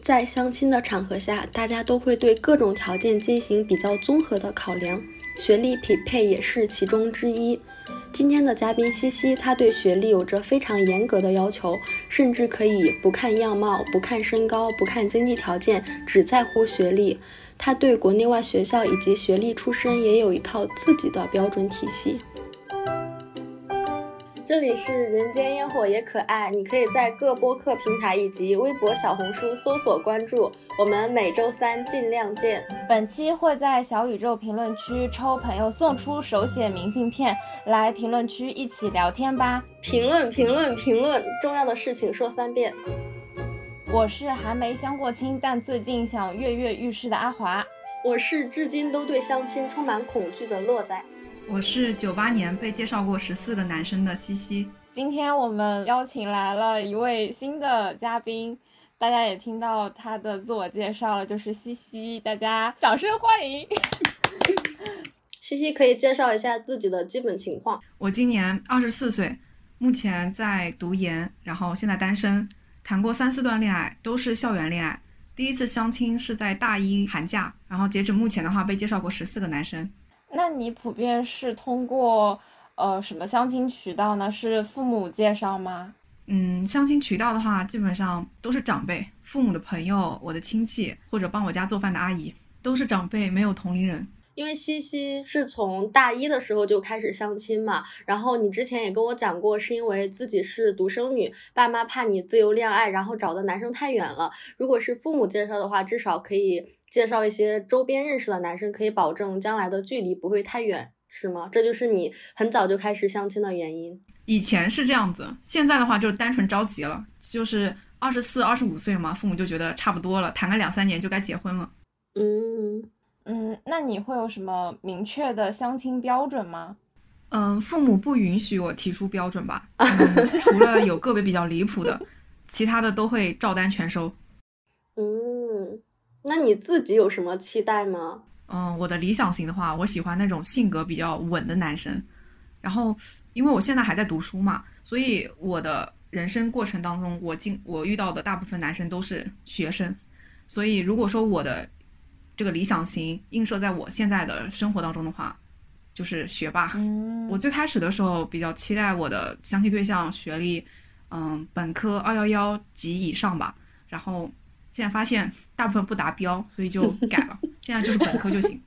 在相亲的场合下，大家都会对各种条件进行比较综合的考量，学历匹配也是其中之一。今天的嘉宾西西，她对学历有着非常严格的要求，甚至可以不看样貌、不看身高、不看经济条件，只在乎学历。她对国内外学校以及学历出身也有一套自己的标准体系。这里是人间烟火也可爱，你可以在各播客平台以及微博、小红书搜索关注我们，每周三尽量见。本期会在小宇宙评论区抽朋友送出手写明信片，来评论区一起聊天吧！评论评论评论，重要的事情说三遍。我是还没相过亲，但最近想跃跃欲试的阿华。我是至今都对相亲充满恐惧的洛仔。我是九八年被介绍过十四个男生的西西。今天我们邀请来了一位新的嘉宾，大家也听到他的自我介绍了，就是西西，大家掌声欢迎。西西可以介绍一下自己的基本情况。我今年二十四岁，目前在读研，然后现在单身，谈过三四段恋爱，都是校园恋爱。第一次相亲是在大一寒假，然后截止目前的话，被介绍过十四个男生。那你普遍是通过呃什么相亲渠道呢？是父母介绍吗？嗯，相亲渠道的话，基本上都是长辈、父母的朋友、我的亲戚或者帮我家做饭的阿姨，都是长辈，没有同龄人。因为西西是从大一的时候就开始相亲嘛，然后你之前也跟我讲过，是因为自己是独生女，爸妈怕你自由恋爱，然后找的男生太远了。如果是父母介绍的话，至少可以。介绍一些周边认识的男生，可以保证将来的距离不会太远，是吗？这就是你很早就开始相亲的原因。以前是这样子，现在的话就是单纯着急了，就是二十四、二十五岁嘛，父母就觉得差不多了，谈个两三年就该结婚了。嗯嗯，那你会有什么明确的相亲标准吗？嗯，父母不允许我提出标准吧，除了有个别比较离谱的，其他的都会照单全收。嗯。那你自己有什么期待吗？嗯，我的理想型的话，我喜欢那种性格比较稳的男生。然后，因为我现在还在读书嘛，所以我的人生过程当中，我经我遇到的大部分男生都是学生。所以，如果说我的这个理想型映射在我现在的生活当中的话，就是学霸。嗯，我最开始的时候比较期待我的相亲对象学历，嗯，本科二幺幺及以上吧。然后。现在发现大部分不达标，所以就改了。现在就是本科就行。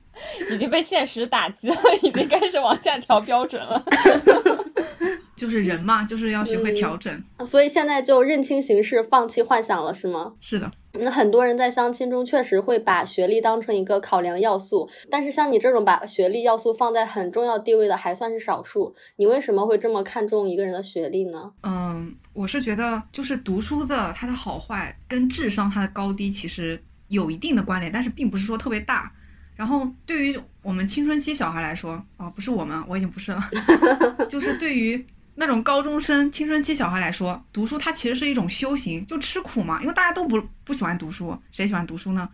已经被现实打击了，已经开始往下调标准了。就是人嘛，就是要学会调整。所以现在就认清形势，放弃幻想了，是吗？是的。那很多人在相亲中确实会把学历当成一个考量要素，但是像你这种把学历要素放在很重要地位的还算是少数。你为什么会这么看重一个人的学历呢？嗯，我是觉得就是读书的它的好坏跟智商它的高低其实有一定的关联，但是并不是说特别大。然后对于我们青春期小孩来说，哦，不是我们，我已经不是了，就是对于那种高中生、青春期小孩来说，读书它其实是一种修行，就吃苦嘛，因为大家都不不喜欢读书，谁喜欢读书呢？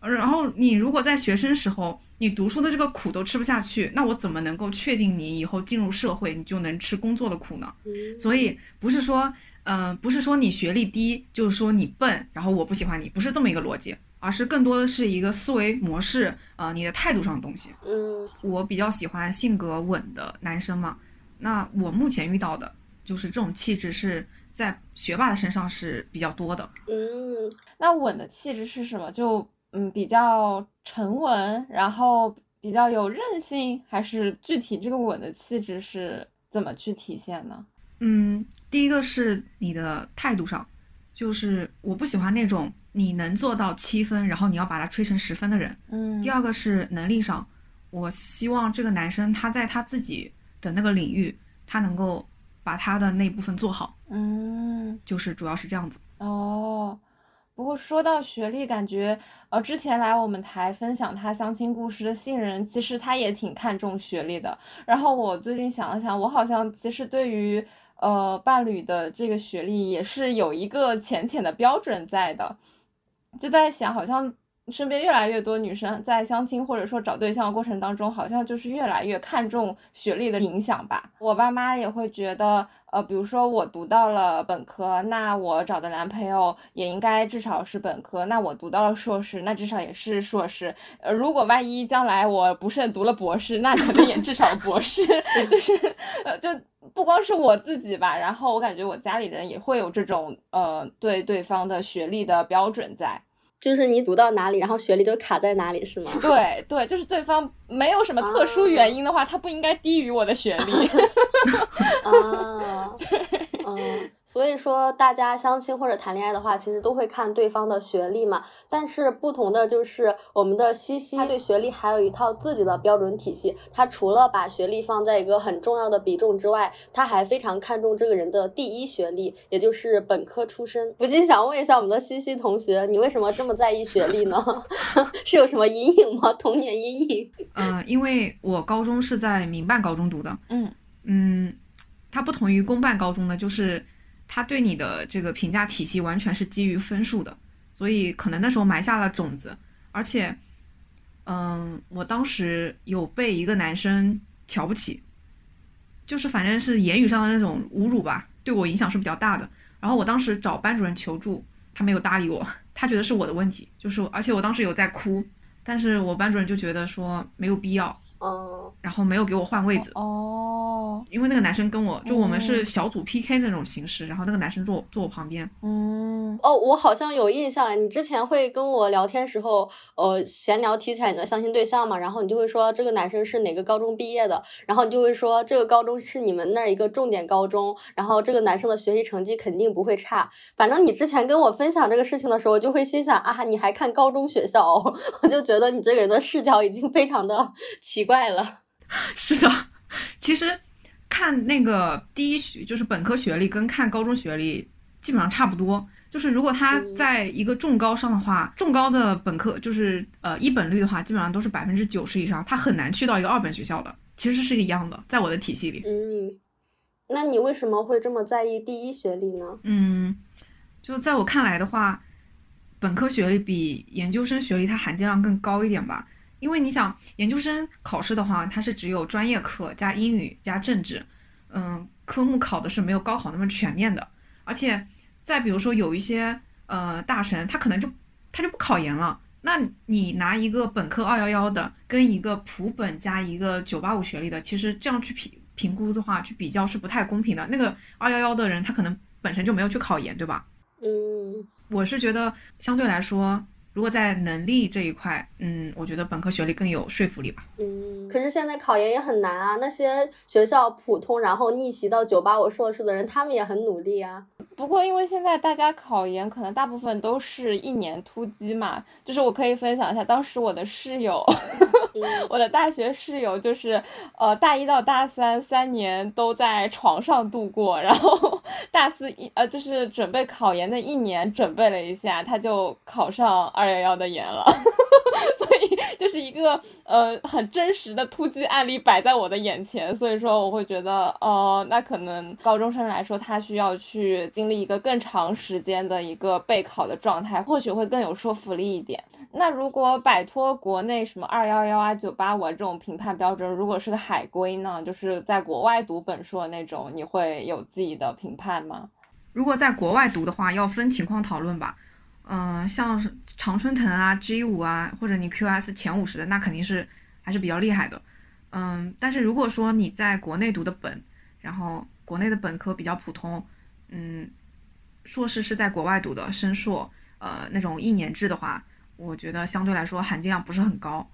然后你如果在学生时候，你读书的这个苦都吃不下去，那我怎么能够确定你以后进入社会，你就能吃工作的苦呢？所以不是说，嗯，不是说你学历低就是说你笨，然后我不喜欢你，不是这么一个逻辑。而是更多的是一个思维模式，呃，你的态度上的东西。嗯，我比较喜欢性格稳的男生嘛。那我目前遇到的，就是这种气质是在学霸的身上是比较多的。嗯，那稳的气质是什么？就嗯，比较沉稳，然后比较有韧性，还是具体这个稳的气质是怎么去体现呢？嗯，第一个是你的态度上，就是我不喜欢那种。你能做到七分，然后你要把它吹成十分的人。嗯。第二个是能力上，我希望这个男生他在他自己的那个领域，他能够把他的那部分做好。嗯。就是主要是这样子。哦。不过说到学历，感觉呃，之前来我们台分享他相亲故事的新人，其实他也挺看重学历的。然后我最近想了想，我好像其实对于呃伴侣的这个学历也是有一个浅浅的标准在的。就在想，好像身边越来越多女生在相亲或者说找对象的过程当中，好像就是越来越看重学历的影响吧。我爸妈也会觉得，呃，比如说我读到了本科，那我找的男朋友也应该至少是本科；那我读到了硕士，那至少也是硕士。呃，如果万一将来我不慎读了博士，那可能也至少博士。就是，呃，就不光是我自己吧，然后我感觉我家里人也会有这种，呃，对对方的学历的标准在。就是你读到哪里，然后学历就卡在哪里，是吗？对对，就是对方没有什么特殊原因的话，他不应该低于我的学历。啊，对，嗯。所以说，大家相亲或者谈恋爱的话，其实都会看对方的学历嘛。但是不同的就是，我们的西西他对学历还有一套自己的标准体系。他除了把学历放在一个很重要的比重之外，他还非常看重这个人的第一学历，也就是本科出身。不禁想问一下我们的西西同学，你为什么这么在意学历呢？是有什么阴影吗？童年阴影？呃，因为我高中是在民办高中读的。嗯嗯，它不同于公办高中的就是。他对你的这个评价体系完全是基于分数的，所以可能那时候埋下了种子。而且，嗯，我当时有被一个男生瞧不起，就是反正是言语上的那种侮辱吧，对我影响是比较大的。然后我当时找班主任求助，他没有搭理我，他觉得是我的问题，就是而且我当时有在哭，但是我班主任就觉得说没有必要。哦，然后没有给我换位子哦，因为那个男生跟我就我们是小组 PK 那种形式，然后那个男生坐坐我旁边。嗯，哦，我好像有印象，你之前会跟我聊天时候，呃，闲聊提起来你的相亲对象嘛，然后你就会说这个男生是哪个高中毕业的，然后你就会说这个高中是你们那儿一个重点高中，然后这个男生的学习成绩肯定不会差。反正你之前跟我分享这个事情的时候，就会心想啊，你还看高中学校，哦 我就觉得你这个人的视角已经非常的奇。怪了，是的，其实看那个第一学就是本科学历跟看高中学历基本上差不多。就是如果他在一个重高上的话，重高的本科就是呃一本率的话，基本上都是百分之九十以上，他很难去到一个二本学校的。其实是一样的，在我的体系里。嗯，那你为什么会这么在意第一学历呢？嗯，就在我看来的话，本科学历比研究生学历它含金量更高一点吧。因为你想研究生考试的话，它是只有专业课加英语加政治，嗯，科目考的是没有高考那么全面的。而且再比如说有一些呃大神，他可能就他就不考研了。那你拿一个本科二幺幺的跟一个普本加一个九八五学历的，其实这样去评评估的话，去比较是不太公平的。那个二幺幺的人，他可能本身就没有去考研，对吧？嗯，我是觉得相对来说。如果在能力这一块，嗯，我觉得本科学历更有说服力吧。嗯，可是现在考研也很难啊。那些学校普通，然后逆袭到九八五硕士的人，他们也很努力啊。不过，因为现在大家考研可能大部分都是一年突击嘛，就是我可以分享一下，当时我的室友，我的大学室友，就是呃大一到大三三年都在床上度过，然后大四一呃就是准备考研的一年，准备了一下，他就考上。二幺幺的研了，所以就是一个呃很真实的突击案例摆在我的眼前，所以说我会觉得，呃，那可能高中生来说，他需要去经历一个更长时间的一个备考的状态，或许会更有说服力一点。那如果摆脱国内什么二幺幺啊、九八五这种评判标准，如果是个海归呢，就是在国外读本硕那种，你会有自己的评判吗？如果在国外读的话，要分情况讨论吧。嗯，像是常春藤啊、G 五啊，或者你 QS 前五十的，那肯定是还是比较厉害的。嗯，但是如果说你在国内读的本，然后国内的本科比较普通，嗯，硕士是在国外读的深硕，呃，那种一年制的话，我觉得相对来说含金量不是很高。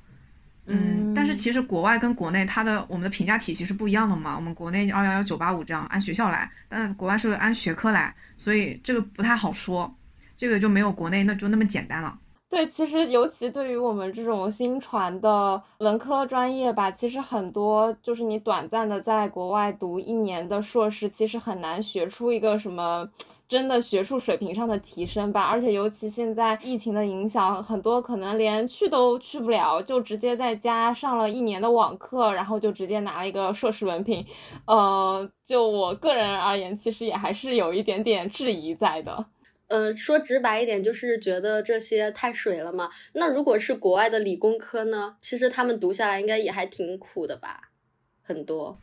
嗯，但是其实国外跟国内它的我们的评价体系是不一样的嘛。我们国内二幺幺九八五这样按学校来，但国外是按学科来，所以这个不太好说。这个就没有国内那就那么简单了。对，其实尤其对于我们这种新传的文科专业吧，其实很多就是你短暂的在国外读一年的硕士，其实很难学出一个什么真的学术水平上的提升吧。而且尤其现在疫情的影响，很多可能连去都去不了，就直接在家上了一年的网课，然后就直接拿了一个硕士文凭。呃，就我个人而言，其实也还是有一点点质疑在的。呃，说直白一点，就是觉得这些太水了嘛。那如果是国外的理工科呢？其实他们读下来应该也还挺苦的吧？很多。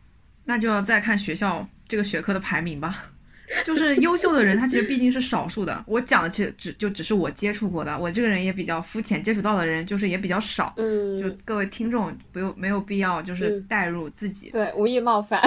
那就要再看学校这个学科的排名吧。就是优秀的人，他其实毕竟是少数的。我讲的其实只就只是我接触过的，我这个人也比较肤浅，接触到的人就是也比较少。嗯，就各位听众不用没有必要就是带入自己，对，无意冒犯，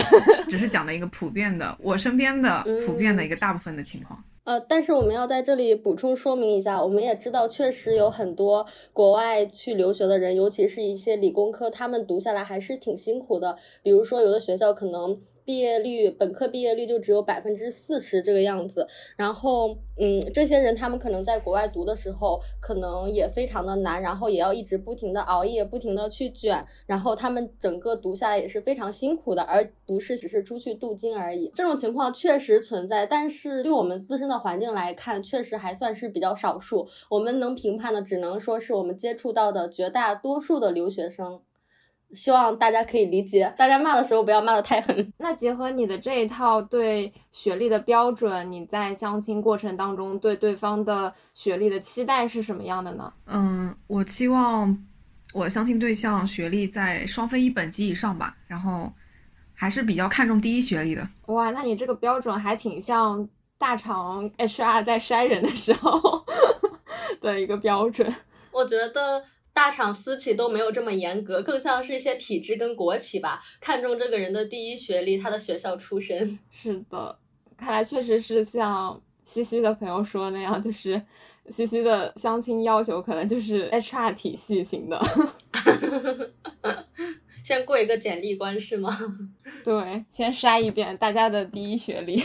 只是讲的一个普遍的，我身边的普遍的一个大部分的情况。呃，但是我们要在这里补充说明一下，我们也知道，确实有很多国外去留学的人，尤其是一些理工科，他们读下来还是挺辛苦的。比如说，有的学校可能。毕业率，本科毕业率就只有百分之四十这个样子。然后，嗯，这些人他们可能在国外读的时候，可能也非常的难，然后也要一直不停的熬夜，不停的去卷，然后他们整个读下来也是非常辛苦的，而不是只是出去镀金而已。这种情况确实存在，但是对我们自身的环境来看，确实还算是比较少数。我们能评判的，只能说是我们接触到的绝大多数的留学生。希望大家可以理解，大家骂的时候不要骂的太狠。那结合你的这一套对学历的标准，你在相亲过程当中对对方的学历的期待是什么样的呢？嗯，我期望我相亲对象学历在双非一本及以上吧，然后还是比较看重第一学历的。哇，那你这个标准还挺像大厂 HR 在筛人的时候 的一个标准。我觉得。大厂私企都没有这么严格，更像是一些体制跟国企吧，看重这个人的第一学历，他的学校出身。是的，看来确实是像西西的朋友说那样，就是西西的相亲要求可能就是 HR 体系型的，先过一个简历关是吗？对，先筛一遍大家的第一学历。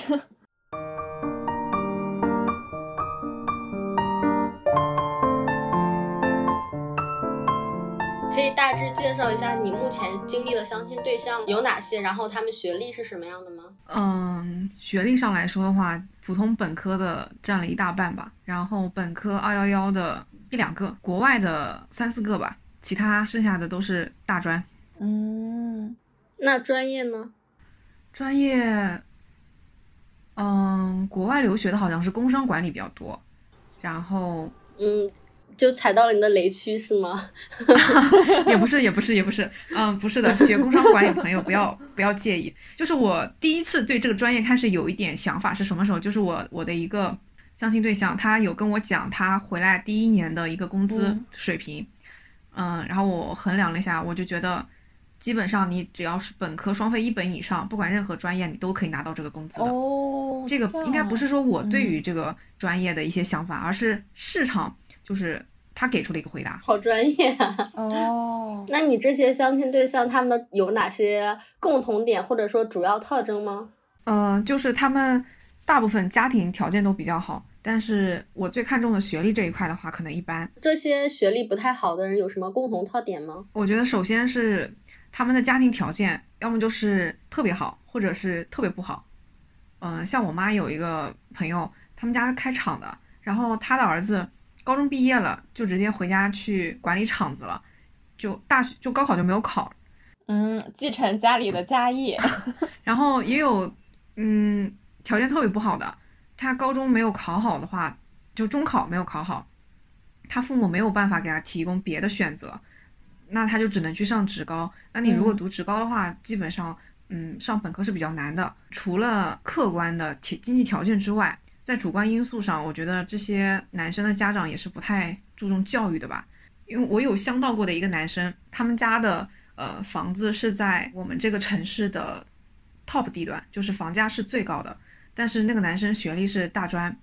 可以大致介绍一下你目前经历的相亲对象有哪些，然后他们学历是什么样的吗？嗯，学历上来说的话，普通本科的占了一大半吧，然后本科二幺幺的一两个，国外的三四个吧，其他剩下的都是大专。嗯，那专业呢？专业，嗯，国外留学的好像是工商管理比较多，然后嗯。就踩到了你的雷区是吗？也不是，也不是，也不是，嗯，不是的。学工商管理的朋友不要不要介意。就是我第一次对这个专业开始有一点想法是什么时候？就是我我的一个相亲对象，他有跟我讲他回来第一年的一个工资水平，嗯，然后我衡量了一下，我就觉得基本上你只要是本科双非一本以上，不管任何专业，你都可以拿到这个工资的。哦，这个应该不是说我对于这个专业的一些想法，而是市场就是。他给出了一个回答，好专业啊！哦，那你这些相亲对象他们的有哪些共同点或者说主要特征吗？嗯，就是他们大部分家庭条件都比较好，但是我最看重的学历这一块的话，可能一般。这些学历不太好的人有什么共同特点吗？我觉得首先是他们的家庭条件，要么就是特别好，或者是特别不好。嗯，像我妈有一个朋友，他们家是开厂的，然后他的儿子。高中毕业了，就直接回家去管理厂子了，就大学就高考就没有考，嗯，继承家里的家业。然后也有，嗯，条件特别不好的，他高中没有考好的话，就中考没有考好，他父母没有办法给他提供别的选择，那他就只能去上职高。那你如果读职高的话，基本上，嗯，上本科是比较难的，除了客观的条经济条件之外。在主观因素上，我觉得这些男生的家长也是不太注重教育的吧。因为我有相到过的一个男生，他们家的呃房子是在我们这个城市的 top 地段，就是房价是最高的。但是那个男生学历是大专，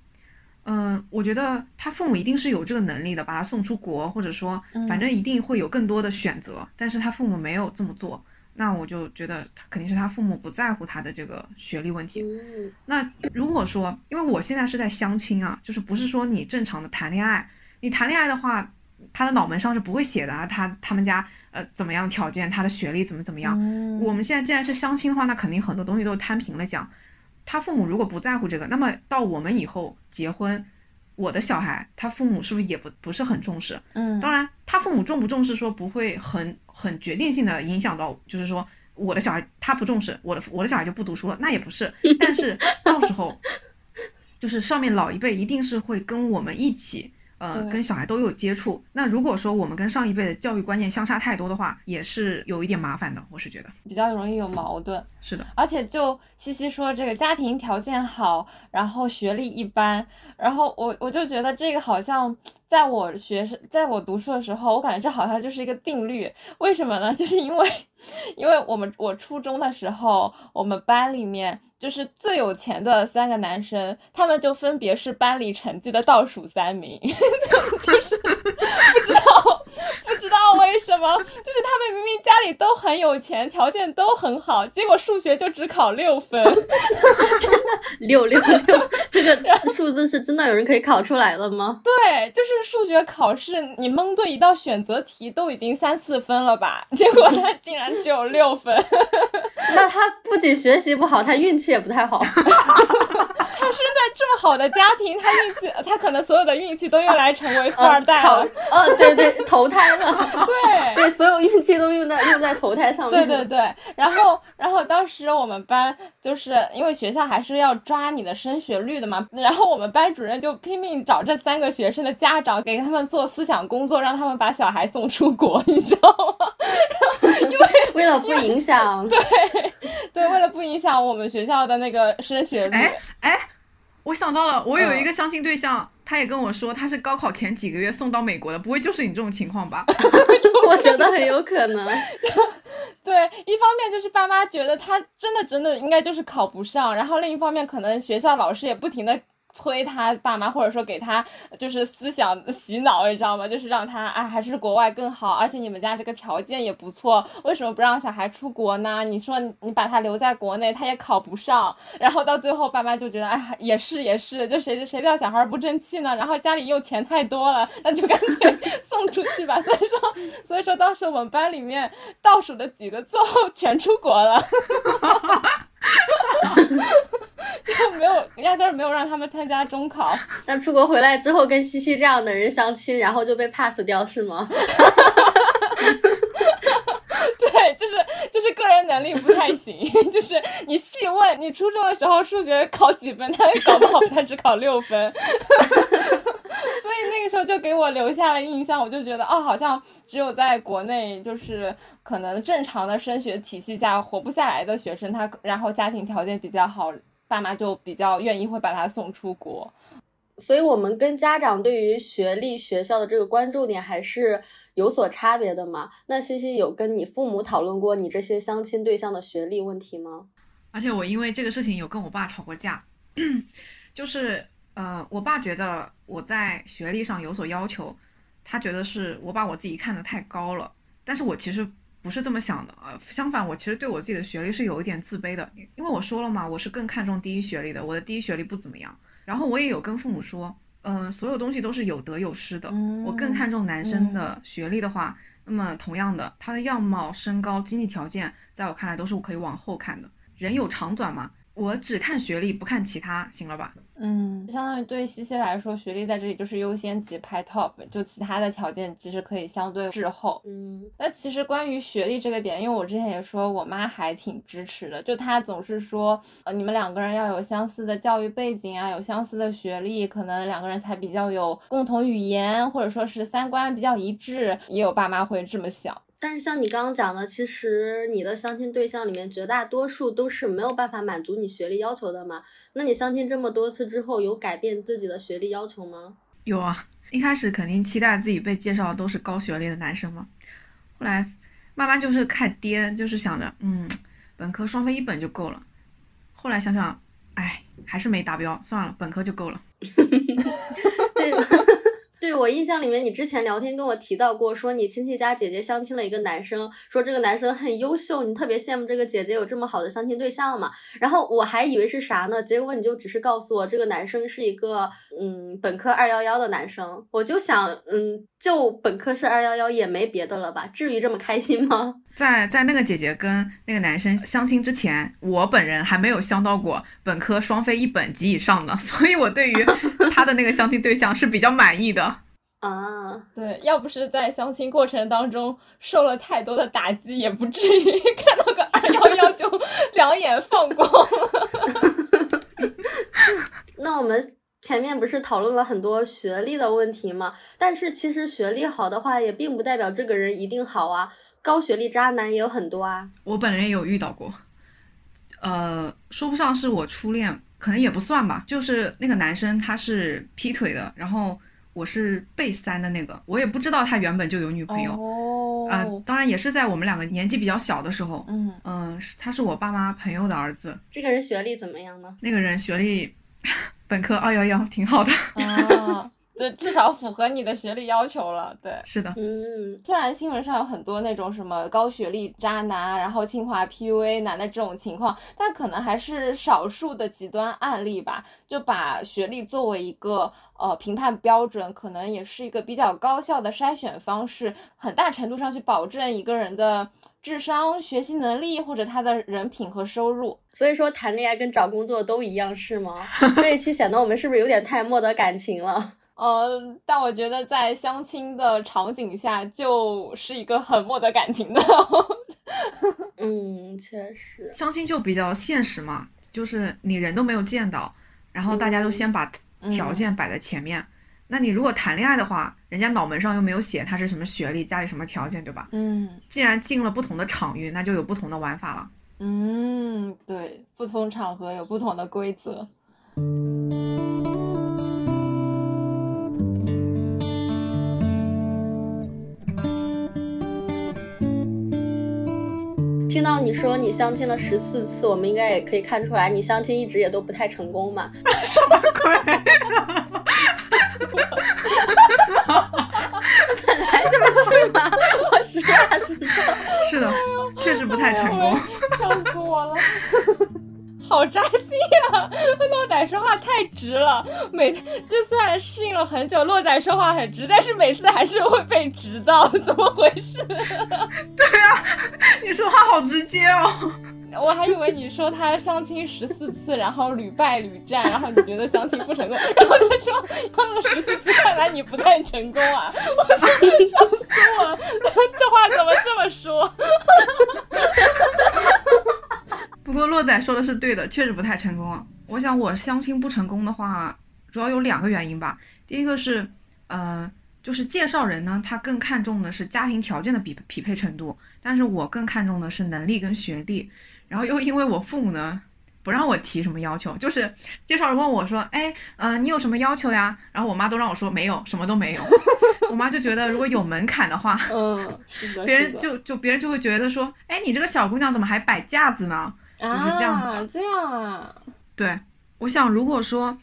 嗯，我觉得他父母一定是有这个能力的，把他送出国，或者说反正一定会有更多的选择。但是他父母没有这么做。那我就觉得他肯定是他父母不在乎他的这个学历问题。那如果说，因为我现在是在相亲啊，就是不是说你正常的谈恋爱，你谈恋爱的话，他的脑门上是不会写的啊，他他们家呃怎么样条件，他的学历怎么怎么样。我们现在既然是相亲的话，那肯定很多东西都摊平了讲。他父母如果不在乎这个，那么到我们以后结婚。我的小孩，他父母是不是也不不是很重视？嗯，当然，他父母重不重视说不会很很决定性的影响到，就是说我的小孩他不重视，我的我的小孩就不读书了，那也不是。但是到时候，就是上面老一辈一定是会跟我们一起。呃，跟小孩都有接触。那如果说我们跟上一辈的教育观念相差太多的话，也是有一点麻烦的。我是觉得比较容易有矛盾。是的，而且就西西说这个家庭条件好，然后学历一般，然后我我就觉得这个好像在我学生在我读书的时候，我感觉这好像就是一个定律。为什么呢？就是因为因为我们我初中的时候，我们班里面。就是最有钱的三个男生，他们就分别是班里成绩的倒数三名，就是 不知道道为什么，就是他们明明家里都很有钱，条件都很好，结果数学就只考六分，真的六六六，这个数字是真的有人可以考出来了吗？对，就是数学考试，你蒙对一道选择题都已经三四分了吧，结果他竟然只有六分，那他不仅学习不好，他运气。也不太好，他生在这么好的家庭，他运气，他可能所有的运气都用来成为富二代了。哦，对对，投胎了。对对，所有运气都用在用在投胎上面。对对对，然后然后当时我们班就是因为学校还是要抓你的升学率的嘛，然后我们班主任就拼命找这三个学生的家长，给他们做思想工作，让他们把小孩送出国，你知道吗？因为 为了不影响，对对，为了不影响我们学校的那个升学率。哎哎，我想到了，我有一个相亲对象，他也跟我说他是高考前几个月送到美国的，不会就是你这种情况吧？我觉得很有可能。对，一方面就是爸妈觉得他真的真的应该就是考不上，然后另一方面可能学校老师也不停的。催他爸妈，或者说给他就是思想洗脑，你知道吗？就是让他啊，还是国外更好，而且你们家这个条件也不错，为什么不让小孩出国呢？你说你把他留在国内，他也考不上，然后到最后爸妈就觉得，哎，也是也是，就谁谁料小孩不争气呢？然后家里又钱太多了，那就干脆 送出去吧。所以说，所以说当时我们班里面倒数的几个最后全出国了。就没有，压根儿没有让他们参加中考。那出国回来之后跟西西这样的人相亲，然后就被 pass 掉是吗？对，就是就是个人能力不太行。就是你细问，你初中的时候数学考几分，他搞不好他只考六分。所以那个时候就给我留下了印象，我就觉得哦，好像只有在国内，就是可能正常的升学体系下活不下来的学生，他然后家庭条件比较好，爸妈就比较愿意会把他送出国。所以，我们跟家长对于学历学校的这个关注点还是有所差别的嘛？那西西有跟你父母讨论过你这些相亲对象的学历问题吗？而且我因为这个事情有跟我爸吵过架，就是。呃，我爸觉得我在学历上有所要求，他觉得是我把我自己看得太高了。但是我其实不是这么想的，呃，相反，我其实对我自己的学历是有一点自卑的，因为我说了嘛，我是更看重第一学历的，我的第一学历不怎么样。然后我也有跟父母说，嗯，所有东西都是有得有失的，我更看重男生的学历的话，那么同样的，他的样貌、身高、经济条件，在我看来都是我可以往后看的。人有长短嘛。我只看学历，不看其他，行了吧？嗯，相当于对西西来说，学历在这里就是优先级排 top，就其他的条件其实可以相对滞后。嗯，那其实关于学历这个点，因为我之前也说我妈还挺支持的，就她总是说，呃，你们两个人要有相似的教育背景啊，有相似的学历，可能两个人才比较有共同语言，或者说是三观比较一致。也有爸妈会这么想。但是像你刚刚讲的，其实你的相亲对象里面绝大多数都是没有办法满足你学历要求的嘛？那你相亲这么多次之后，有改变自己的学历要求吗？有啊，一开始肯定期待自己被介绍的都是高学历的男生嘛，后来慢慢就是看爹，就是想着，嗯，本科双非一本就够了。后来想想，哎，还是没达标，算了，本科就够了。对。对我印象里面，你之前聊天跟我提到过，说你亲戚家姐姐相亲了一个男生，说这个男生很优秀，你特别羡慕这个姐姐有这么好的相亲对象嘛？然后我还以为是啥呢，结果你就只是告诉我这个男生是一个嗯本科二幺幺的男生，我就想嗯就本科是二幺幺也没别的了吧？至于这么开心吗？在在那个姐姐跟那个男生相亲之前，我本人还没有相到过本科双非一本及以上的，所以我对于他的那个相亲对象是比较满意的 啊。对，要不是在相亲过程当中受了太多的打击，也不至于看到个二幺幺就两眼放光了。那我们前面不是讨论了很多学历的问题吗？但是其实学历好的话，也并不代表这个人一定好啊。高学历渣男也有很多啊。我本人也有遇到过，呃，说不上是我初恋，可能也不算吧。就是那个男生他是劈腿的，然后我是被三的那个，我也不知道他原本就有女朋友。哦，呃，当然也是在我们两个年纪比较小的时候。嗯嗯、是他是我爸妈朋友的儿子，这个人学历怎么样呢？那个人学历本科二幺幺，挺好的。啊，这，至少符合你的学历要求了。对，是的，嗯，虽然新闻上有很多那种什么高学历渣男，然后清华 PUA 男的这种情况，但可能还是少数的极端案例吧。就把学历作为一个呃评判标准，可能也是一个比较高效的筛选方式，很大程度上去保证一个人的智商、学习能力或者他的人品和收入。所以说谈恋爱跟找工作都一样是吗？这一期显得我们是不是有点太没得感情了？呃，但我觉得在相亲的场景下，就是一个很没得感情的。嗯，确实。相亲就比较现实嘛，就是你人都没有见到，然后大家都先把条件摆在前面。那你如果谈恋爱的话，人家脑门上又没有写他是什么学历，家里什么条件，对吧？嗯既然进了不同的场域，那就有不同的玩法了。嗯，对，不同场合有不同的规则。听到你说你相亲了十四次，我们应该也可以看出来，你相亲一直也都不太成功嘛。本来就是嘛，我实话实说。是的，确实不太成功。笑死我了，好扎心呀、洛仔说话太直了，每就虽然适应了很久，洛仔说话很直，但是每次还是会被直到，怎么回事？对啊 你说话好直接哦。我还以为你说他相亲十四次，然后屡败屡战，然后你觉得相亲不成功，然后他说相了十四次，看来你不太成功啊！我真的笑死我了，这话怎么这么说？不过洛仔说的是对的，确实不太成功。我想我相亲不成功的话，主要有两个原因吧。第一个是，呃，就是介绍人呢，他更看重的是家庭条件的匹匹配程度，但是我更看重的是能力跟学历。然后又因为我父母呢不让我提什么要求，就是介绍人问我说，哎，呃，你有什么要求呀？然后我妈都让我说没有，什么都没有。我妈就觉得如果有门槛的话，嗯，别人就就别人就会觉得说，哎，你这个小姑娘怎么还摆架子呢？就是这样子的啊，这样啊，对，我想如果说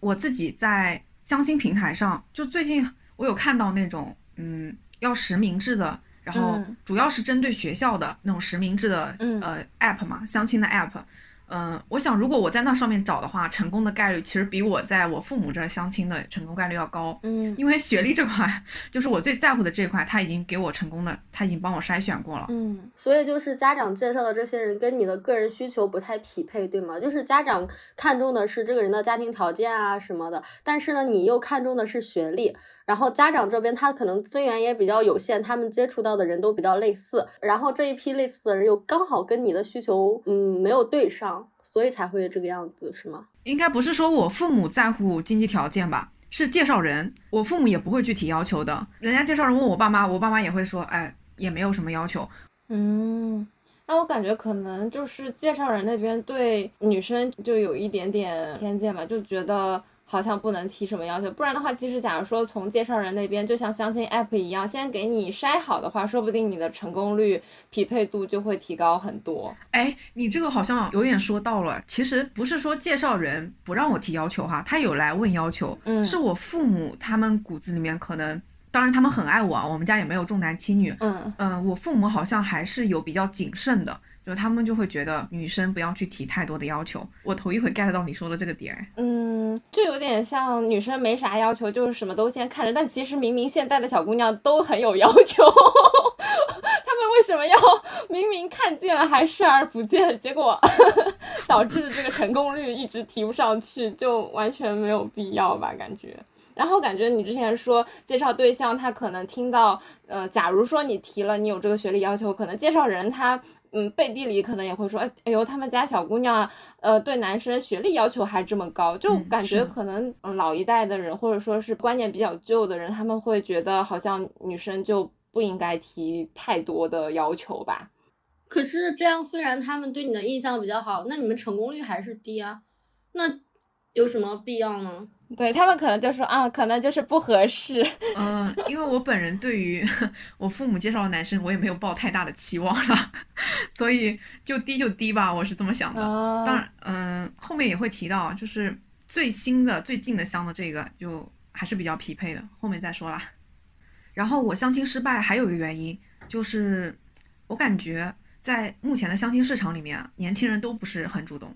我自己在相亲平台上，就最近我有看到那种，嗯，要实名制的，然后嗯主要是针对学校的那种实名制的、嗯呃 app 嘛，相亲的 app。嗯，我想如果我在那上面找的话，成功的概率其实比我在我父母这儿相亲的成功概率要高。嗯因为学历这块，就是我最在乎的这块，他已经给我成功的，他已经帮我筛选过了。嗯所以就是家长介绍的这些人跟你的个人需求不太匹配，对吗？就是家长看重的是这个人的家庭条件啊什么的，但是呢，你又看重的是学历。然后家长这边他可能资源也比较有限，他们接触到的人都比较类似，然后这一批类似的人又刚好跟你的需求嗯没有对上，所以才会这个样子，是吗？应该不是说我父母在乎经济条件吧，是介绍人，我父母也不会具体要求的。人家介绍人问我爸妈，我爸妈也会说，哎，也没有什么要求。嗯。那我感觉可能就是介绍人那边对女生就有一点点偏见吧，就觉得好像不能提什么要求，不然的话，其实假如说从介绍人那边，就像相亲 app 一样，先给你筛好的话，说不定你的成功率、匹配度就会提高很多。哎，你这个好像有点说到了，其实不是说介绍人不让我提要求哈，他有来问要求，嗯是我父母他们骨子里面可能，当然他们很爱我啊，我们家也没有重男轻女，嗯嗯、我父母好像还是有比较谨慎的，就他们就会觉得女生不要去提太多的要求。我头一回 get 到你说的这个点，嗯，就有点像女生没啥要求，就是什么都先看着，但其实明明现在的小姑娘都很有要求，他们为什么要明明看见了还视而不见，结果导致这个成功率一直提不上去，就完全没有必要吧？感觉。然后感觉你之前说介绍对象，他可能听到，呃，假如说你提了你有这个学历要求，可能介绍人他，嗯，背地里可能也会说，哎，哎呦，他们家小姑娘，呃，对男生学历要求还这么高，就感觉可能，嗯，老一代的人或者说是观念比较旧的人，他们会觉得好像女生就不应该提太多的要求吧。可是这样，虽然他们对你的印象比较好，那你们成功率还是低啊，那有什么必要呢？对他们可能就说啊，可能就是不合适。嗯，因为我本人对于 我父母介绍的男生，我也没有抱太大的期望了，所以就低就低吧，我是这么想的。当然，嗯，后面也会提到，就是最新的、最近的相的这个，就还是比较匹配的，后面再说啦。然后我相亲失败还有一个原因，就是我感觉在目前的相亲市场里面，年轻人都不是很主动。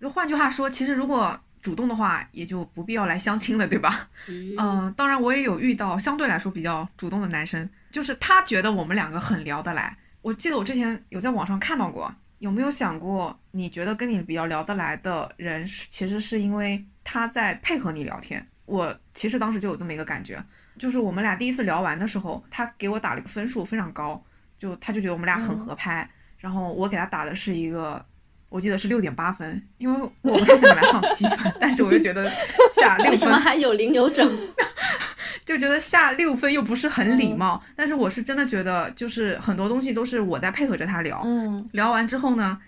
就换句话说，其实如果主动的话，也就不必要来相亲了，对吧？嗯，当然我也有遇到相对来说比较主动的男生，就是他觉得我们两个很聊得来。我记得我之前有在网上看到过，有没有想过，你觉得跟你比较聊得来的人，其实是因为他在配合你聊天？我其实当时就有这么一个感觉，就是我们俩第一次聊完的时候，他给我打了一个分数非常高，就他就觉得我们俩很合拍，然后我给他打的是一个。我记得是六点八分，因为我不太想来上七分，但是我又觉得下六分为什么还有零有整？就觉得下六分又不是很礼貌。但是我是真的觉得，就是很多东西都是我在配合着他聊。嗯，聊完之后呢，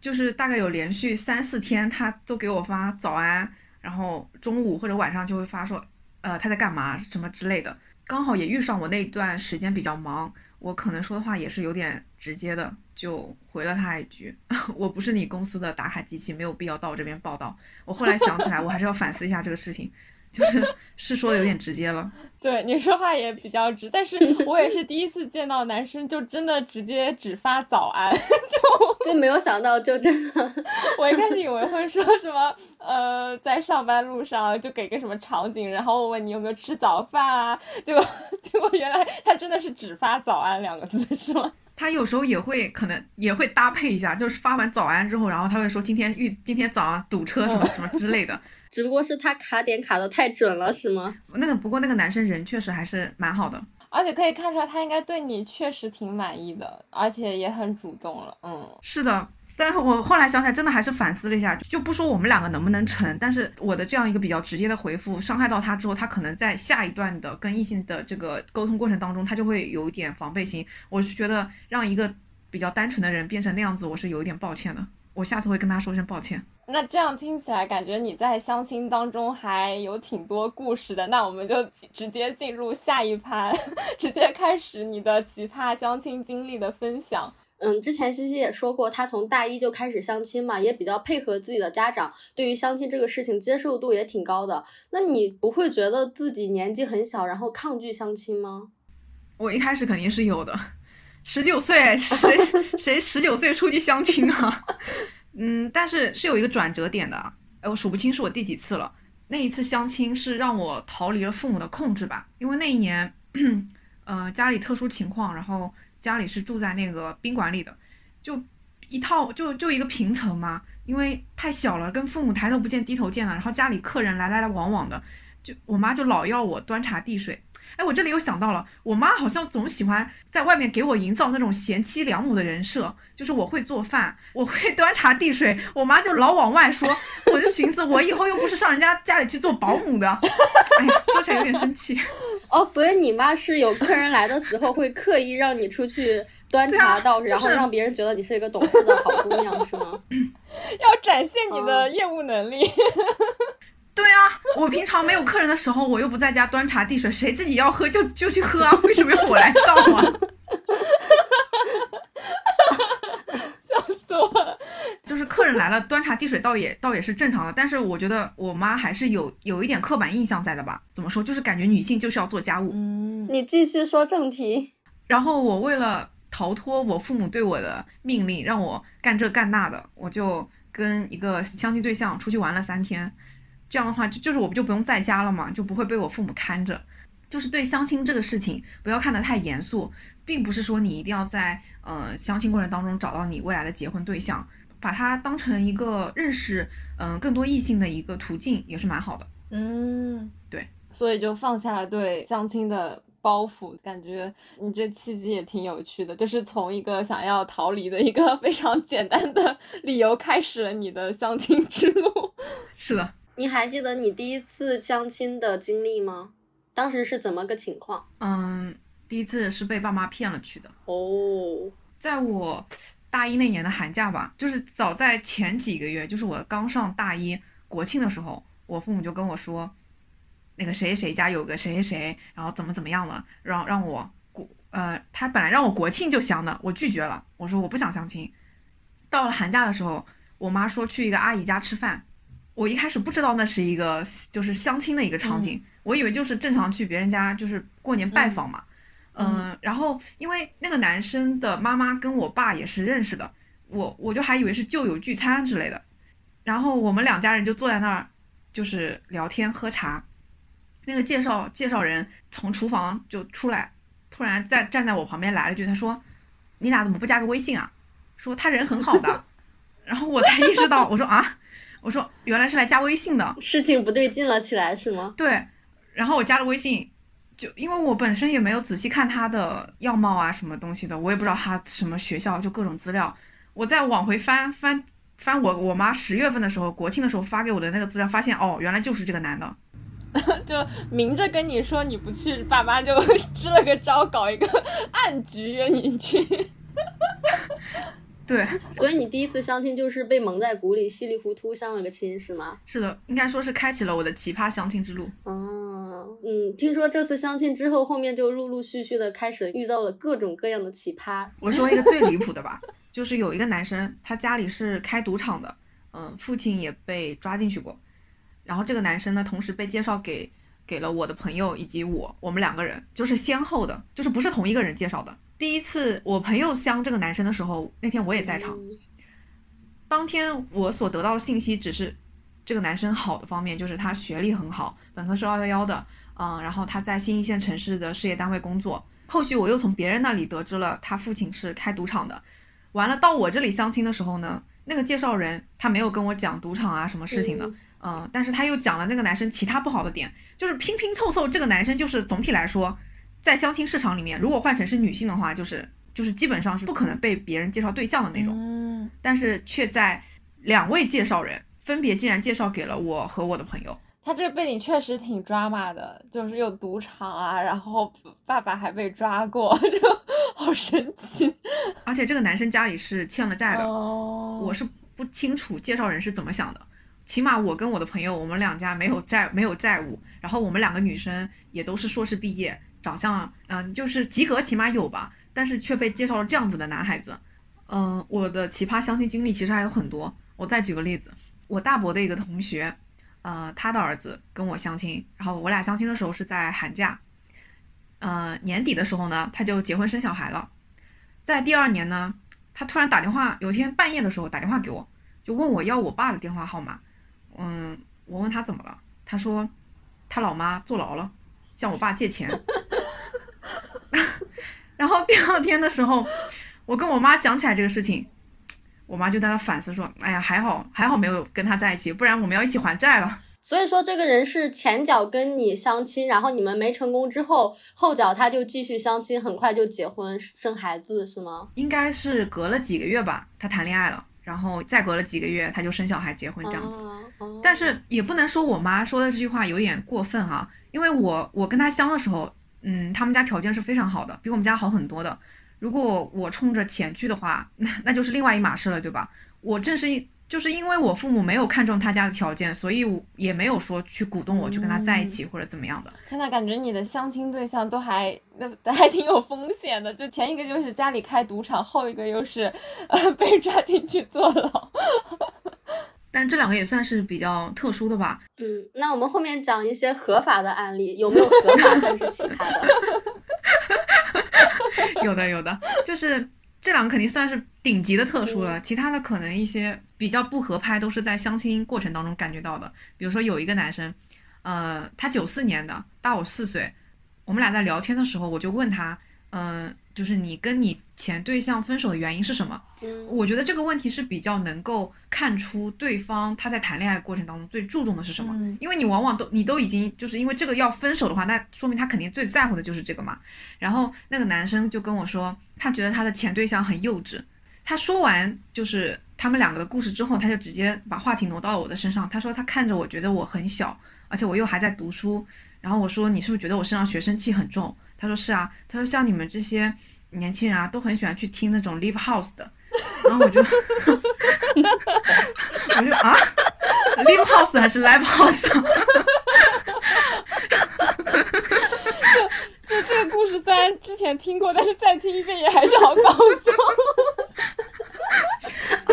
就是大概有连续三四天，他都给我发早安，然后中午或者晚上就会发说，呃，他在干嘛什么之类的。刚好也遇上我那段时间比较忙，我可能说的话也是有点直接的。就回了他一句：“ 我不是你公司的打卡机器，没有必要到我这边报道。”我后来想起来，我还是要反思一下这个事情，就是是说的有点直接了。对你说话也比较直，但是我也是第一次见到男生就真的直接只发早安，就就没有想到，就真的，我一开始以为会说什么，呃，在上班路上就给个什么场景，然后问你有没有吃早饭啊，结果结果原来他真的是只发早安两个字，是吗？他有时候也会可能也会搭配一下，就是发完早安之后，然后他会说今天遇今天早上堵车什么什么之类的。只不过是他卡点卡的太准了，是吗？那个不过那个男生人确实还是蛮好的，而且可以看出来他应该对你确实挺满意的，而且也很主动了。嗯，是的。但是我后来想起来，真的还是反思了一下，就不说我们两个能不能成，但是我的这样一个比较直接的回复伤害到他之后，他可能在下一段的跟异性的这个沟通过程当中，他就会有一点防备心。我是觉得让一个比较单纯的人变成那样子，我是有一点抱歉的。我下次会跟他说声抱歉。那这样听起来，感觉你在相亲当中还有挺多故事的。那我们就直接进入下一盘，直接开始你的奇葩相亲经历的分享。嗯，之前西西也说过，她从大一就开始相亲嘛，也比较配合自己的家长，对于相亲这个事情接受度也挺高的。那你不会觉得自己年纪很小，然后抗拒相亲吗？我一开始肯定是有的，十九岁，谁谁十九岁出去相亲啊？嗯，但是是有一个转折点的，哎，我数不清是我第几次了。那一次相亲是让我逃离了父母的控制吧，因为那一年，呃，家里特殊情况，然后。家里是住在那个宾馆里的，就一套就就一个平层嘛，因为太小了，跟父母抬头不见低头见了。然后家里客人来来来往往的，就我妈就老要我端茶递水。哎，我这里又想到了，我妈好像总喜欢在外面给我营造那种贤妻良母的人设，就是我会做饭，我会端茶递水，我妈就老往外说。我就寻思，我以后又不是上人家家里去做保姆的，哎呀，说起来有点生气。哦，所以你妈是有客人来的时候会刻意让你出去端茶倒水，然后让别人觉得你是一个懂事的好姑娘，是吗？要展现你的业务能力。对啊，我平常没有客人的时候，我又不在家端茶递水，谁自己要喝就就去喝啊，为什么要我来倒啊？笑死我了！就是客人来了，端茶递水倒也倒也是正常的，但是我觉得我妈还是有有一点刻板印象在的吧？怎么说？就是感觉女性就是要做家务。嗯，你继续说正题。然后我为了逃脱我父母对我的命令，让我干这干那的，我就跟一个相亲对象出去玩了三天。这样的话，就就是我不就不用在家了嘛，就不会被我父母看着。就是对相亲这个事情，不要看得太严肃，并不是说你一定要在呃相亲过程当中找到你未来的结婚对象，把它当成一个认识嗯更多异性的一个途径，也是蛮好的。嗯，对。所以就放下了对相亲的包袱。感觉你这契机也挺有趣的，就是从一个想要逃离的一个 非常简单的理由开始了你的相亲之路。是的，你还记得你第一次相亲的经历吗？当时是怎么个情况？嗯，第一次是被爸妈骗了去的。哦，在我大一那年的寒假吧，就是早在前几个月，就是我刚上大一国庆的时候，我父母就跟我说，那个谁谁家有个谁谁谁，然后怎么怎么样了，让让我国呃，他本来让我国庆就相的，我拒绝了，我说我不想相亲。到了寒假的时候，我妈说去一个阿姨家吃饭，我一开始不知道那是一个就是相亲的一个场景，我以为就是正常去别人家就是过年拜访嘛。嗯，然后因为那个男生的妈妈跟我爸也是认识的，我我就还以为是旧友聚餐之类的，然后我们两家人就坐在那儿，就是聊天喝茶。那个介绍介绍人从厨房就出来，突然在站在我旁边来了句，他说：“你俩怎么不加个微信啊？”说他人很好的，然后我才意识到，我说啊，我说原来是来加微信的，事情不对劲了起来是吗？对，然后我加了微信。就因为我本身也没有仔细看他的样貌啊，什么东西的，我也不知道他什么学校，就各种资料。我再往回翻翻翻，我我妈十月份的时候，国庆的时候发给我的那个资料，发现哦，原来就是这个男的，就明着跟你说你不去，爸妈就 支了个招，搞一个 暗局约你去。对，所以你第一次相亲就是被蒙在鼓里，稀里糊涂相了个亲，是吗？是的，应该说是开启了我的奇葩相亲之路。哦，嗯，听说这次相亲之后，后面就陆陆续续的开始遇到了各种各样的奇葩。我说一个最离谱的吧，就是有一个男生，他家里是开赌场的，嗯，父亲也被抓进去过。然后这个男生呢，同时被介绍给给了我的朋友以及我，我们两个人就是先后的，就是不是同一个人介绍的。第一次我朋友相这个男生的时候，那天我也在场。当天我所得到的信息只是这个男生好的方面，就是他学历很好，本科是二幺幺的，嗯，然后他在新一线城市的事业单位工作。后续我又从别人那里得知了他父亲是开赌场的。完了到我这里相亲的时候呢，那个介绍人他没有跟我讲赌场啊什么事情的，嗯，但是他又讲了那个男生其他不好的点，就是拼拼凑凑，这个男生就是总体来说。在相亲市场里面，如果换成是女性的话，就是就是基本上是不可能被别人介绍对象的那种。嗯，但是却在两位介绍人分别竟然介绍给了我和我的朋友。他这个背景确实挺抓马的，就是有赌场啊，然后爸爸还被抓过，就好神奇。而且这个男生家里是欠了债的，哦，我是不清楚介绍人是怎么想的。起码我跟我的朋友，我们两家没有债，没有债务，然后我们两个女生也都是硕士毕业。长相，嗯，就是及格，起码有吧，但是却被介绍了这样子的男孩子，嗯，我的奇葩相亲经历其实还有很多。我再举个例子，我大伯的一个同学，呃，他的儿子跟我相亲，然后我俩相亲的时候是在寒假，呃，年底的时候呢，他就结婚生小孩了。在第二年呢，他突然打电话，有一天半夜的时候打电话给我，就问我要我爸的电话号码。嗯，我问他怎么了，他说他老妈坐牢了。向我爸借钱，然后第二天的时候，我跟我妈讲起来这个事情，我妈就在那反思说：“哎呀，还好还好没有跟他在一起，不然我们要一起还债了。”所以说，这个人是前脚跟你相亲，然后你们没成功之后，后脚他就继续相亲，很快就结婚生孩子，是吗？应该是隔了几个月吧，他谈恋爱了，然后再隔了几个月他就生小孩结婚这样子。但是也不能说我妈说的这句话有点过分啊。因为我我跟他相的时候，嗯，他们家条件是非常好的，比我们家好很多的。如果我冲着钱去的话，那那就是另外一码事了，对吧？我正是因就是因为我父母没有看中他家的条件，所以也没有说去鼓动我去跟他在一起或者怎么样的。现在感觉你的相亲对象都还那还挺有风险的，就前一个就是家里开赌场，后一个又是呃被抓进去坐牢。但这两个也算是比较特殊的吧。嗯，那我们后面讲一些合法的案例，有没有合法但是其他的？有的，有的，就是这两个肯定算是顶级的特殊了。其他的可能一些比较不合拍，都是在相亲过程当中感觉到的。比如说有一个男生，呃，他九四年的，大我四岁。我们俩在聊天的时候，我就问他，嗯，就是你跟你前对象分手的原因是什么？嗯我觉得这个问题是比较能够看出对方他在谈恋爱过程当中最注重的是什么。嗯因为你往往都你都已经就是因为这个要分手的话，那说明他肯定最在乎的就是这个嘛。然后那个男生就跟我说，他觉得他的前对象很幼稚。他说完就是他们两个的故事之后，他就直接把话题挪到了我的身上。他说他看着我觉得我很小，而且我又还在读书。然后我说你是不是觉得我身上学生气很重？他说是啊。他说像你们这些年轻人啊，都很喜欢去听那种 live house 的。然后我就 我就啊，live house 还是 live house？就就这个故事虽然之前听过，但是再听一遍也还是好搞笑。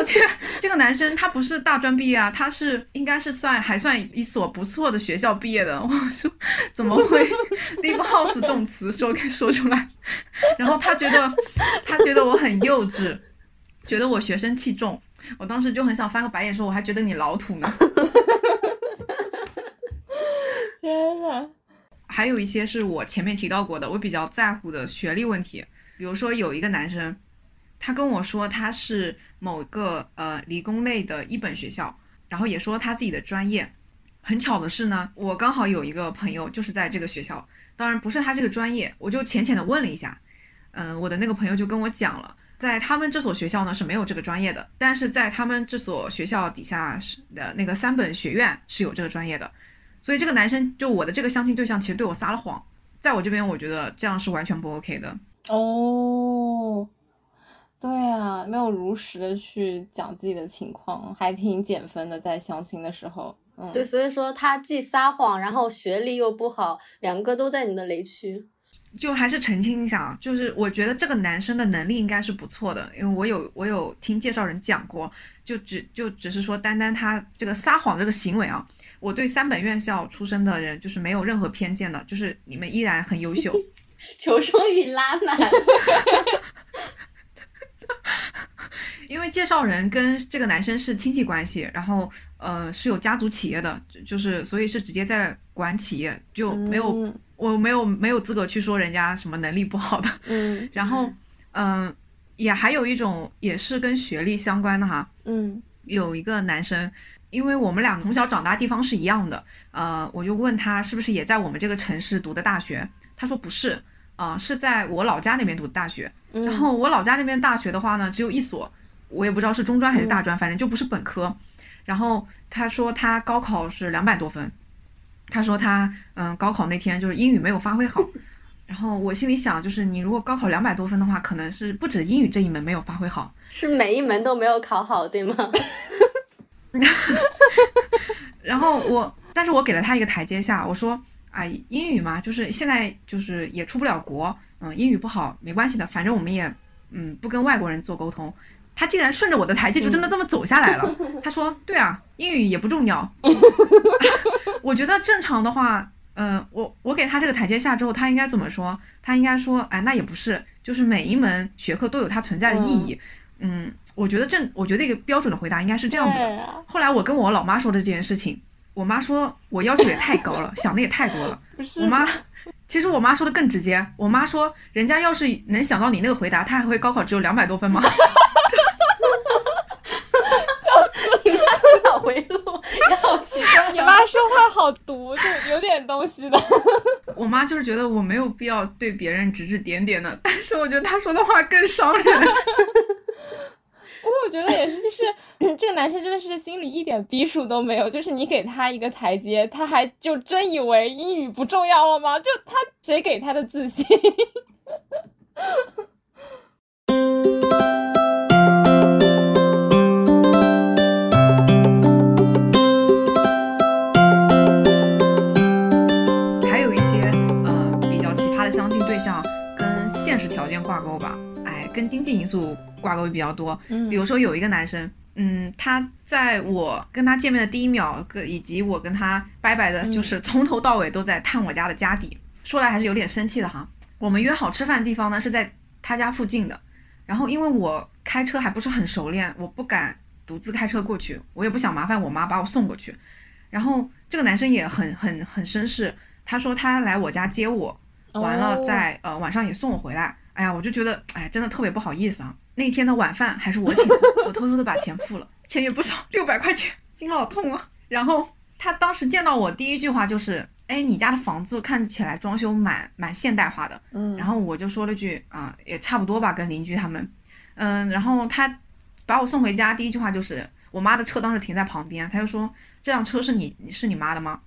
而且这个男生他不是大专毕业啊，他是应该是算还算一所不错的学校毕业的。我说怎么会 live house 这种词说给说出来？然后他觉得他觉得我很幼稚，觉得我学生气重。我当时就很想翻个白眼，说我还觉得你老土呢。天呐，还有一些是我前面提到过的，我比较在乎的学历问题。比如说有一个男生，他跟我说他是某个呃理工类的一本学校，然后也说他自己的专业。很巧的是呢，我刚好有一个朋友就是在这个学校，当然不是他这个专业，我就浅浅的问了一下，嗯、我的那个朋友就跟我讲了，在他们这所学校呢是没有这个专业的，但是在他们这所学校底下是的那个三本学院是有这个专业的。所以这个男生就我的这个相亲对象，其实对我撒了谎，在我这边我觉得这样是完全不 OK 的。哦，对啊，没有如实的去讲自己的情况，还挺减分的，在相亲的时候。嗯，对，所以说他既撒谎，然后学历又不好，两个都在你的雷区。就还是澄清一下啊，就是我觉得这个男生的能力应该是不错的，因为我有我有听介绍人讲过，就只就只是说单单他这个撒谎这个行为啊，我对三本院校出身的人就是没有任何偏见的，就是你们依然很优秀。求生欲拉满。因为介绍人跟这个男生是亲戚关系，然后呃是有家族企业的，就就是所以是直接在管企业，就没有、嗯。我没有没有资格去说人家什么能力不好的。嗯。然后嗯、也还有一种也是跟学历相关的哈，嗯。有一个男生，因为我们俩从小长大地方是一样的，呃，我就问他是不是也在我们这个城市读的大学，他说不是，啊、是在我老家那边读的大学。嗯，然后我老家那边大学的话呢，只有一所，我也不知道是中专还是大专，反正就不是本科。然后他说他高考是两百多分，他说他嗯高考那天就是英语没有发挥好。然后我心里想，就是你如果高考两百多分的话，可能是不止英语这一门没有发挥好，是每一门都没有考好，对吗？然后我，但是我给了他一个台阶下，我说，哎，英语嘛，就是现在就是也出不了国，嗯，英语不好没关系的，反正我们也，嗯，不跟外国人做沟通。他竟然顺着我的台阶就真的这么走下来了。他说，对啊，英语也不重要。我觉得正常的话，嗯、我我给他这个台阶下之后，他应该怎么说？他应该说，哎，那也不是，就是每一门学科都有它存在的意义。嗯，我觉得正，我觉得一个标准的回答应该是这样子的。啊后来我跟我老妈说的这件事情，我妈说我要求也太高了，想的也太多了。不是我妈，其实我妈说的更直接，我妈说人家要是能想到你那个回答，她还会高考只有两百多分吗？你妈脑回路也好奇怪。你妈说话好毒，就有点东西的。我妈就是觉得我没有必要对别人指指点点的，但是我觉得她说的话更伤人。不过我觉得也是，就是 这个男生真的是心里一点逼数都没有，就是你给他一个台阶，他还就真以为英语不重要了吗？就他谁给他的自信？还有一些呃比较奇葩的相亲对象跟现实条件挂钩吧，跟经济因素挂钩比较多。嗯比如说有一个男生，嗯，他在我跟他见面的第一秒，跟以及我跟他拜拜的，就是从头到尾都在探我家的家底，说来还是有点生气的哈。我们约好吃饭的地方呢是在他家附近的，然后因为我开车还不是很熟练，我不敢独自开车过去，我也不想麻烦我妈把我送过去。然后这个男生也很很很绅士，他说他来我家接我，完了哦再呃晚上也送我回来。哎呀，我就觉得，哎，真的特别不好意思啊。那天的晚饭还是我请的，我偷偷的把钱付了，钱也不少，六百块钱，心好痛啊。然后他当时见到我第一句话就是，哎，你家的房子看起来装修蛮蛮现代化的。嗯，然后我就说了句啊、也差不多吧，跟邻居他们，嗯，然后他把我送回家，第一句话就是我妈的车当时停在旁边，他就说这辆车是你是你妈的吗？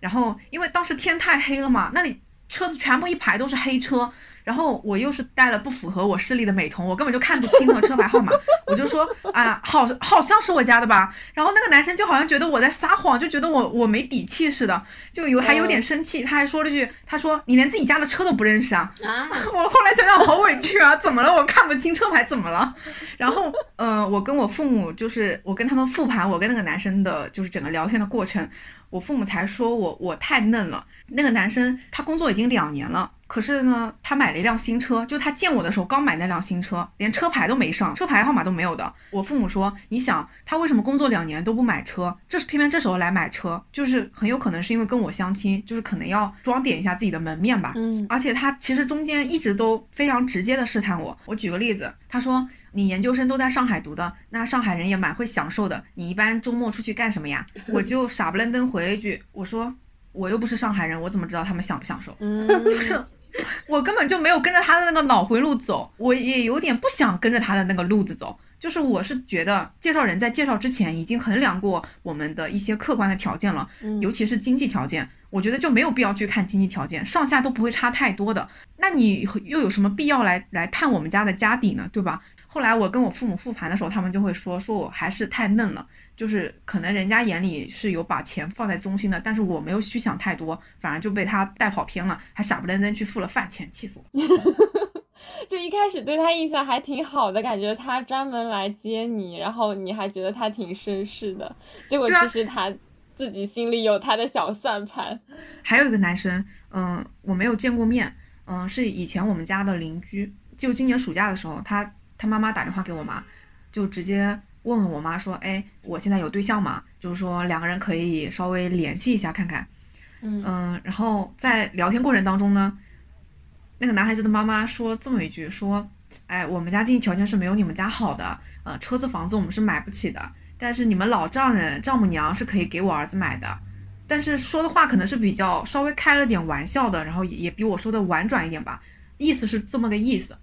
然后因为当时天太黑了嘛，那里车子全部一排都是黑车，然后我又是戴了不符合我视力的美瞳，我根本就看不清那个车牌号码，我就说啊，好好像是我家的吧。然后那个男生就好像觉得我在撒谎，就觉得我我没底气似的，就有还有点生气，他还说了句，他说你连自己家的车都不认识啊。啊，我后来想想好委屈啊，怎么了？我看不清车牌，怎么了？然后，呃，我跟我父母就是我跟他们复盘我跟那个男生的就是整个聊天的过程，我父母才说我我太嫩了。那个男生他工作已经两年了，可是呢，他买了一辆新车，就他见我的时候刚买那辆新车，连车牌都没上，车牌号码都没有的。我父母说，你想他为什么工作两年都不买车，这是偏偏这时候来买车，就是很有可能是因为跟我相亲，就是可能要装点一下自己的门面吧。嗯而且他其实中间一直都非常直接的试探我。我举个例子，他说你研究生都在上海读的，那上海人也蛮会享受的，你一般周末出去干什么呀？我就傻不愣登回了一句，我说我又不是上海人，我怎么知道他们享不享受？嗯，就是我根本就没有跟着他的那个脑回路走，我也有点不想跟着他的那个路子走。就是我是觉得介绍人在介绍之前已经衡量过我们的一些客观的条件了，嗯尤其是经济条件，我觉得就没有必要去看经济条件，上下都不会差太多的。那你又有什么必要来来探我们家的家底呢？对吧？后来我跟我父母复盘的时候，他们就会说说我还是太嫩了，就是可能人家眼里是有把钱放在中心的，但是我没有去想太多，反而就被他带跑偏了，还傻不愣登去付了饭钱，气死我！就一开始对他印象还挺好的，感觉他专门来接你，然后你还觉得他挺绅士的，结果对啊其实他自己心里有他的小算盘。还有一个男生，嗯，我没有见过面，嗯，是以前我们家的邻居。就今年暑假的时候，他他妈妈打电话给我妈，就直接问问我妈说，哎，我现在有对象吗？就是说两个人可以稍微联系一下看看。嗯嗯，然后在聊天过程当中呢，那个男孩子的妈妈说这么一句，说，哎，我们家经济条件是没有你们家好的，呃，车子房子我们是买不起的，但是你们老丈人丈母娘是可以给我儿子买的。但是说的话可能是比较稍微开了点玩笑的，然后也也比我说的婉转一点吧，意思是这么个意思。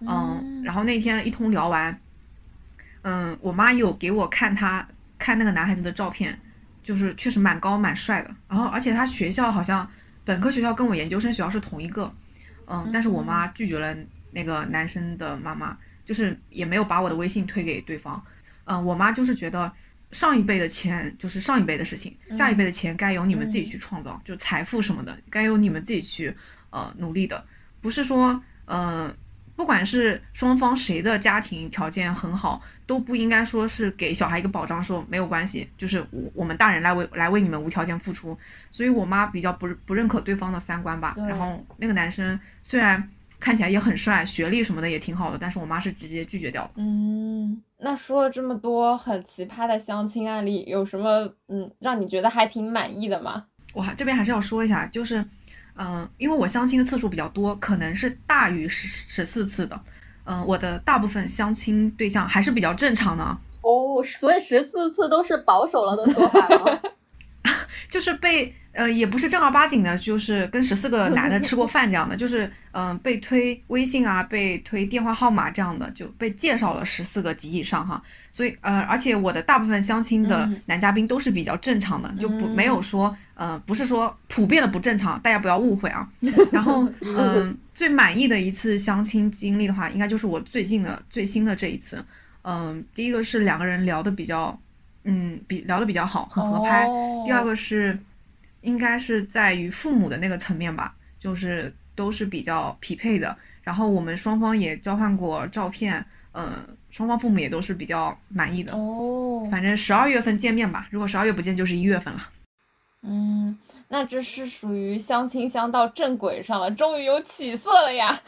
嗯，然后那天一通聊完，嗯，我妈有给我看她看那个男孩子的照片，就是确实蛮高蛮帅的，然后而且他学校好像本科学校跟我研究生学校是同一个，嗯，但是我妈。拒绝了那个男生的妈妈，就是也没有把我的微信推给对方，嗯，我妈就是觉得上一辈的钱就是上一辈的事情，下一辈的钱该由你们自己去创造，就财富什么的该由你们自己去呃努力的，不是说呃。不管是双方谁的家庭条件很好，都不应该说是给小孩一个保障，说没有关系，就是我我们大人来为来为你们无条件付出。所以我妈比较不不认可对方的三观吧。然后那个男生虽然看起来也很帅，学历什么的也挺好的，但是我妈是直接拒绝掉的。嗯，那说了这么多很奇葩的相亲案例，有什么嗯让你觉得还挺满意的吗？我还这边还是要说一下，就是，嗯、因为我相亲的次数比较多，可能是大于十十四次的。嗯、我的大部分相亲对象还是比较正常的，哦，所以十四次都是保守了的说法了？就是被呃也不是正儿八经的，就是跟十四个男的吃过饭这样的，就是嗯、呃被推微信啊，被推电话号码这样的，就被介绍了十四个及以上哈。所以呃，而且我的大部分相亲的嗯男嘉宾都是比较正常的，就不嗯没有说呃不是说普遍的不正常，大家不要误会啊。然后嗯、最满意的一次相亲经历的话，应该就是我最近的最新的这一次。嗯、第一个是两个人聊的比较嗯比聊得比较好，很合拍。哦第二个是，应该是在于父母的那个层面吧，就是都是比较匹配的。然后我们双方也交换过照片，嗯、双方父母也都是比较满意的。哦，反正十二月份见面吧，如果十二月不见就是一月份了。嗯，那这是属于相亲相到正轨上了，终于有起色了呀！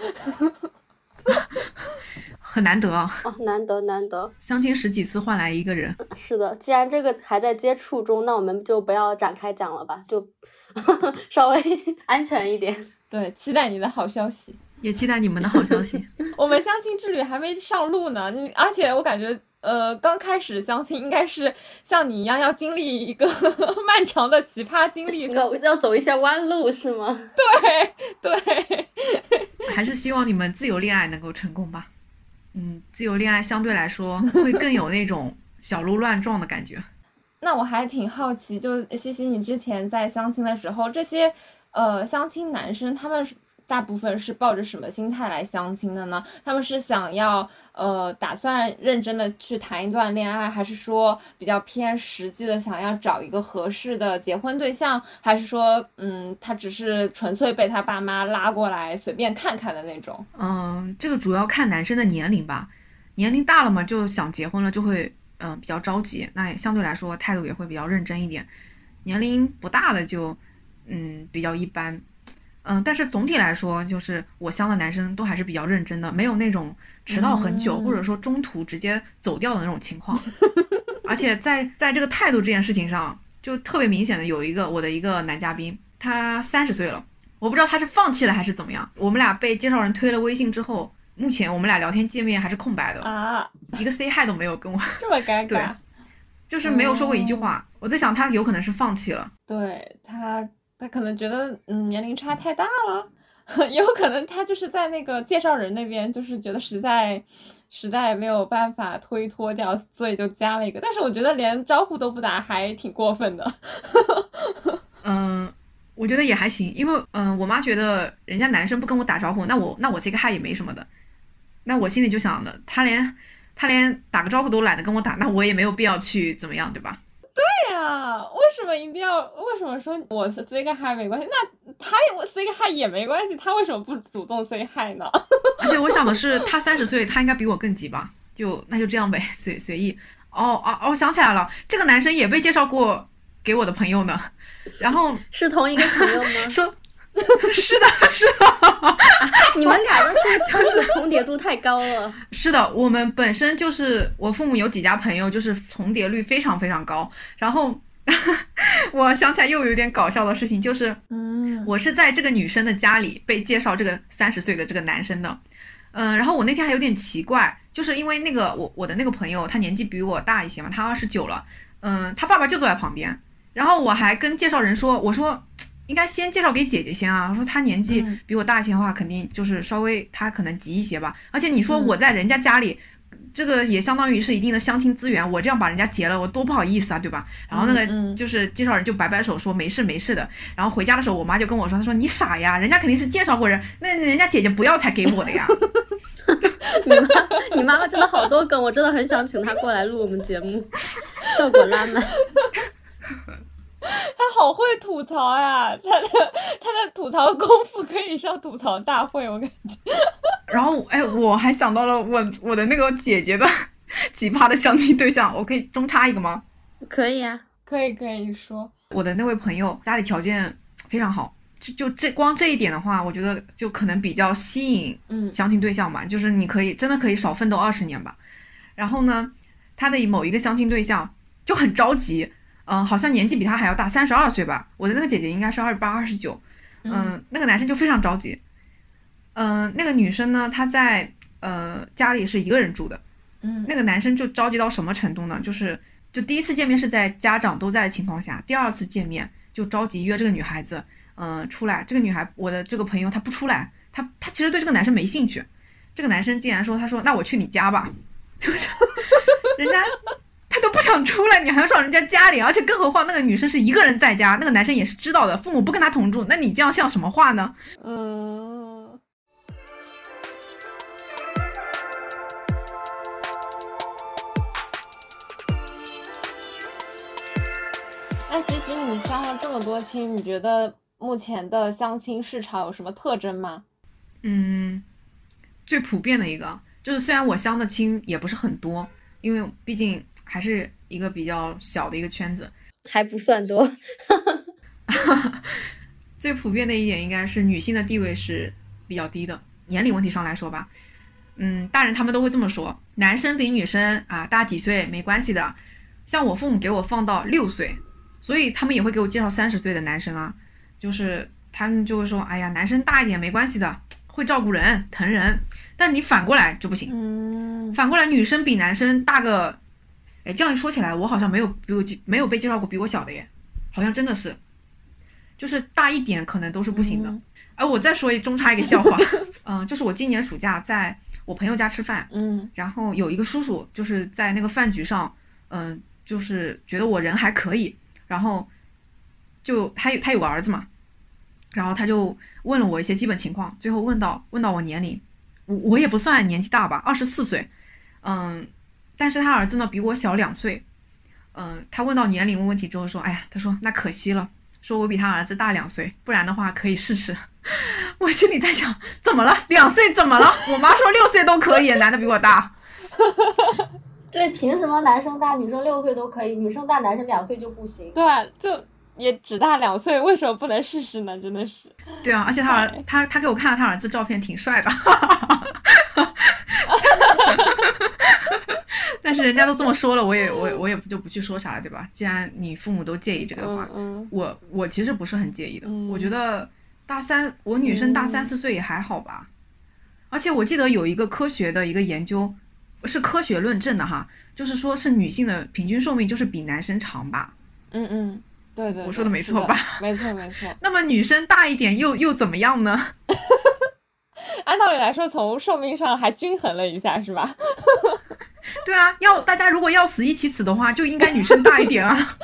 很难得啊，哦，难得难得，相亲十几次换来一个人。是的。既然这个还在接触中，那我们就不要展开讲了吧，就 稍微安全一点。对，期待你的好消息。也期待你们的好消息。我们相亲之旅还没上路呢，你而且我感觉，呃，刚开始相亲应该是像你一样要经历一个漫长的奇葩经历，要要走一些弯路是吗？对对，还是希望你们自由恋爱能够成功吧。嗯，自由恋爱相对来说会更有那种小鹿乱撞的感觉。那我还挺好奇，就西西，你之前在相亲的时候，这些呃相亲男生他们大部分是抱着什么心态来相亲的呢？他们是想要呃打算认真的去谈一段恋爱，还是说比较偏实际的想要找一个合适的结婚对象，还是说嗯他只是纯粹被他爸妈拉过来随便看看的那种？嗯，这个主要看男生的年龄吧，年龄大了嘛，就想结婚了，就会。嗯，比较着急，那相对来说态度也会比较认真一点。年龄不大的就，嗯，比较一般。嗯，但是总体来说，就是我相的男生都还是比较认真的，没有那种迟到很久或者说中途直接走掉的那种情况。而且在在这个态度这件事情上，就特别明显的有一个我的一个男嘉宾，他三十岁了，我不知道他是放弃了还是怎么样。我们俩被介绍人推了微信之后。目前我们俩聊天界面还是空白的啊，一个 say hi 都没有跟我，这么尴尬，对，就是没有说过一句话。我在想他有可能是放弃了，对他，他可能觉得嗯年龄差太大了，也 有可能他就是在那个介绍人那边就是觉得实在实在没有办法推脱掉，所以就加了一个。但是我觉得连招呼都不打还挺过分的。嗯，我觉得也还行，因为嗯我妈觉得人家男生不跟我打招呼，那我那我 say 个 hi 也没什么的。那我心里就想的，他连他连打个招呼都懒得跟我打，那我也没有必要去怎么样，对吧？对呀，为什么一定要？为什么说我 say 个 hi 没关系？那他我 say 个 hi 也没关系，他为什么不主动 say hi 呢？而且我想的是，他三十岁，他应该比我更急吧？就那就这样呗，随随意。哦哦哦，想起来了，这个男生也被介绍过给我的朋友呢。然后是同一个朋友吗？说。是的，是的，你们俩的这个就是重叠度太高了。是的，我们本身就是我父母有几家朋友，就是重叠率非常非常高。然后 我想起来又有点搞笑的事情，就是嗯，我是在这个女生的家里被介绍这个三十岁的这个男生的，嗯，然后我那天还有点奇怪，就是因为那个我我的那个朋友他年纪比我大一些嘛，他二十九了，嗯，他爸爸就坐在旁边，然后我还跟介绍人说，我说。应该先介绍给姐姐先啊！我说她年纪比我大一些的话，肯定就是稍微她可能急一些吧。而且你说我在人家家里，这个也相当于是一定的相亲资源，我这样把人家结了，我多不好意思啊，对吧？然后那个就是介绍人就摆摆手说没事没事的。然后回家的时候，我妈就跟我说，她说你傻呀，人家肯定是介绍过人，那人家姐姐不要才给我的呀。你妈你妈妈真的好多梗，我真的很想请她过来录我们节目，效果拉满。他好会吐槽呀，他的他的吐槽功夫可以上吐槽大会，我感觉。然后，哎，我还想到了我我的那个姐姐的奇葩的相亲对象，我可以中插一个吗？可以啊，可以可以说。我的那位朋友家里条件非常好，就就这光这一点的话，我觉得就可能比较吸引嗯相亲对象吧，就是你可以真的可以少奋斗二十年吧。然后呢，他的某一个相亲对象就很着急。嗯，好像年纪比他还要大，三十二岁吧。我的那个姐姐应该是二十八、二十九。嗯，那个男生就非常着急。嗯，那个女生呢，她在呃家里是一个人住的。嗯，那个男生就着急到什么程度呢？就是就第一次见面是在家长都在的情况下，第二次见面就着急约这个女孩子，嗯，出来。这个女孩，我的这个朋友她不出来，她她其实对这个男生没兴趣。这个男生竟然说，他说那我去你家吧，就是 人家。他都不想出来，你还要上人家家里，而且更何况那个女生是一个人在家，那个男生也是知道的，父母不跟他同住，那你这样像什么话呢？嗯。那西西，你相了这么多亲，你觉得目前的相亲市场有什么特征吗？嗯，最普遍的一个就是，虽然我相的亲也不是很多，因为毕竟。还是一个比较小的一个圈子，还不算多。最普遍的一点应该是女性的地位是比较低的。年龄问题上来说吧，嗯，大人他们都会这么说，男生比女生啊大几岁没关系的。像我父母给我放到六岁，所以他们也会给我介绍三十岁的男生啊，就是他们就会说，哎呀，男生大一点没关系的会照顾人、疼人，但你反过来就不行。嗯，反过来，女生比男生大个，哎，这样一说起来，我好像没有比我没有被介绍过比我小的耶，好像真的是，就是大一点可能都是不行的。嗯哎、我再说一中插一个笑话，嗯、就是我今年暑假在我朋友家吃饭，嗯然后有一个叔叔就是在那个饭局上，嗯、就是觉得我人还可以，然后就他有他有个儿子嘛，然后他就问了我一些基本情况，最后问到问到我年龄，我我也不算年纪大吧，二十四岁，嗯，但是他儿子呢比我小两岁，嗯，他问到年龄问题之后说，哎呀，他说那可惜了，说我比他儿子大两岁，不然的话可以试试。我心里在想，怎么了？两岁怎么了？我妈说六岁都可以，男的比我大。对，凭什么男生大女生六岁都可以，女生大男生两岁就不行？对啊，就也只大两岁，为什么不能试试呢？真的是，对啊，而且他儿他他给我看了他儿子照片，挺帅的。但是人家都这么说了，我也我我也就不去说啥了，对吧？既然你父母都介意这个的话，嗯我我其实不是很介意的。嗯我觉得大三，我女生大三四岁也还好吧。而且我记得有一个科学的一个研究，是科学论证的哈，就是说是女性的平均寿命就是比男生长吧。嗯嗯，对对，我说的 没错吧？没错没错。那么女生大一点又又怎么样呢？按道理来说，从寿命上还均衡了一下，是吧？对啊，要大家如果要死一起死的话，就应该女生大一点啊。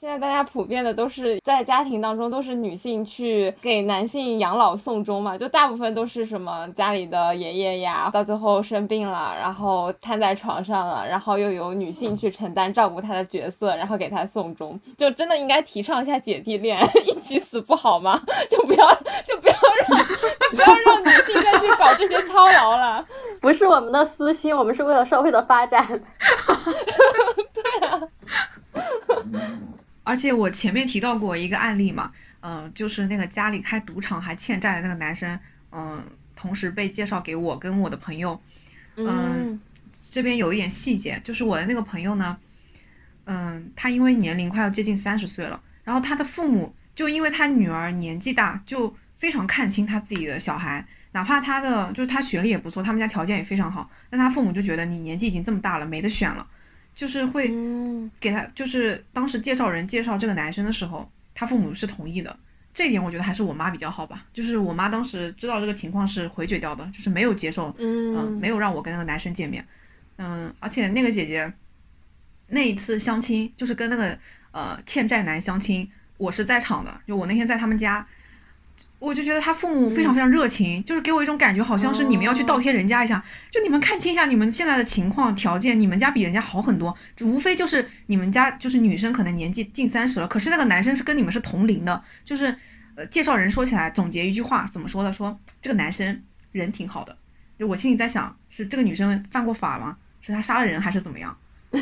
现在大家普遍的都是在家庭当中都是女性去给男性养老送终嘛，就大部分都是什么家里的爷爷呀，到最后生病了，然后瘫在床上了，然后又由女性去承担照顾他的角色，然后给他送终，就真的应该提倡一下姐弟恋，一起死不好吗？就不要就不要让就不要让女性再去搞这些操劳了。不是我们的私心，我们是为了社会的发展。而且我前面提到过一个案例嘛，嗯、就是那个家里开赌场还欠债的那个男生，嗯、同时被介绍给我跟我的朋友。嗯这边有一点细节，就是我的那个朋友呢，嗯，他因为年龄快要接近三十岁了，然后他的父母就因为他女儿年纪大，就非常看清他自己的小孩，哪怕他的就是他学历也不错，他们家条件也非常好，但他父母就觉得你年纪已经这么大了，没得选了，就是会嗯。给他，就是当时介绍人介绍这个男生的时候，他父母是同意的。这一点我觉得还是我妈比较好吧，就是我妈当时知道这个情况是回绝掉的，就是没有接受嗯，嗯。没有让我跟那个男生见面，嗯，而且那个姐姐那一次相亲就是跟那个呃欠债男相亲，我是在场的，就我那天在他们家，我就觉得他父母非常非常热情，就是给我一种感觉，好像是你们要去倒贴人家一下，就你们看清一下你们现在的情况条件，你们家比人家好很多，无非就是你们家就是女生可能年纪近三十了，可是那个男生是跟你们是同龄的，就是呃介绍人说起来总结一句话怎么说的？说这个男生人挺好的。就我心里在想，是这个女生犯过法吗？是她杀了人还是怎么样？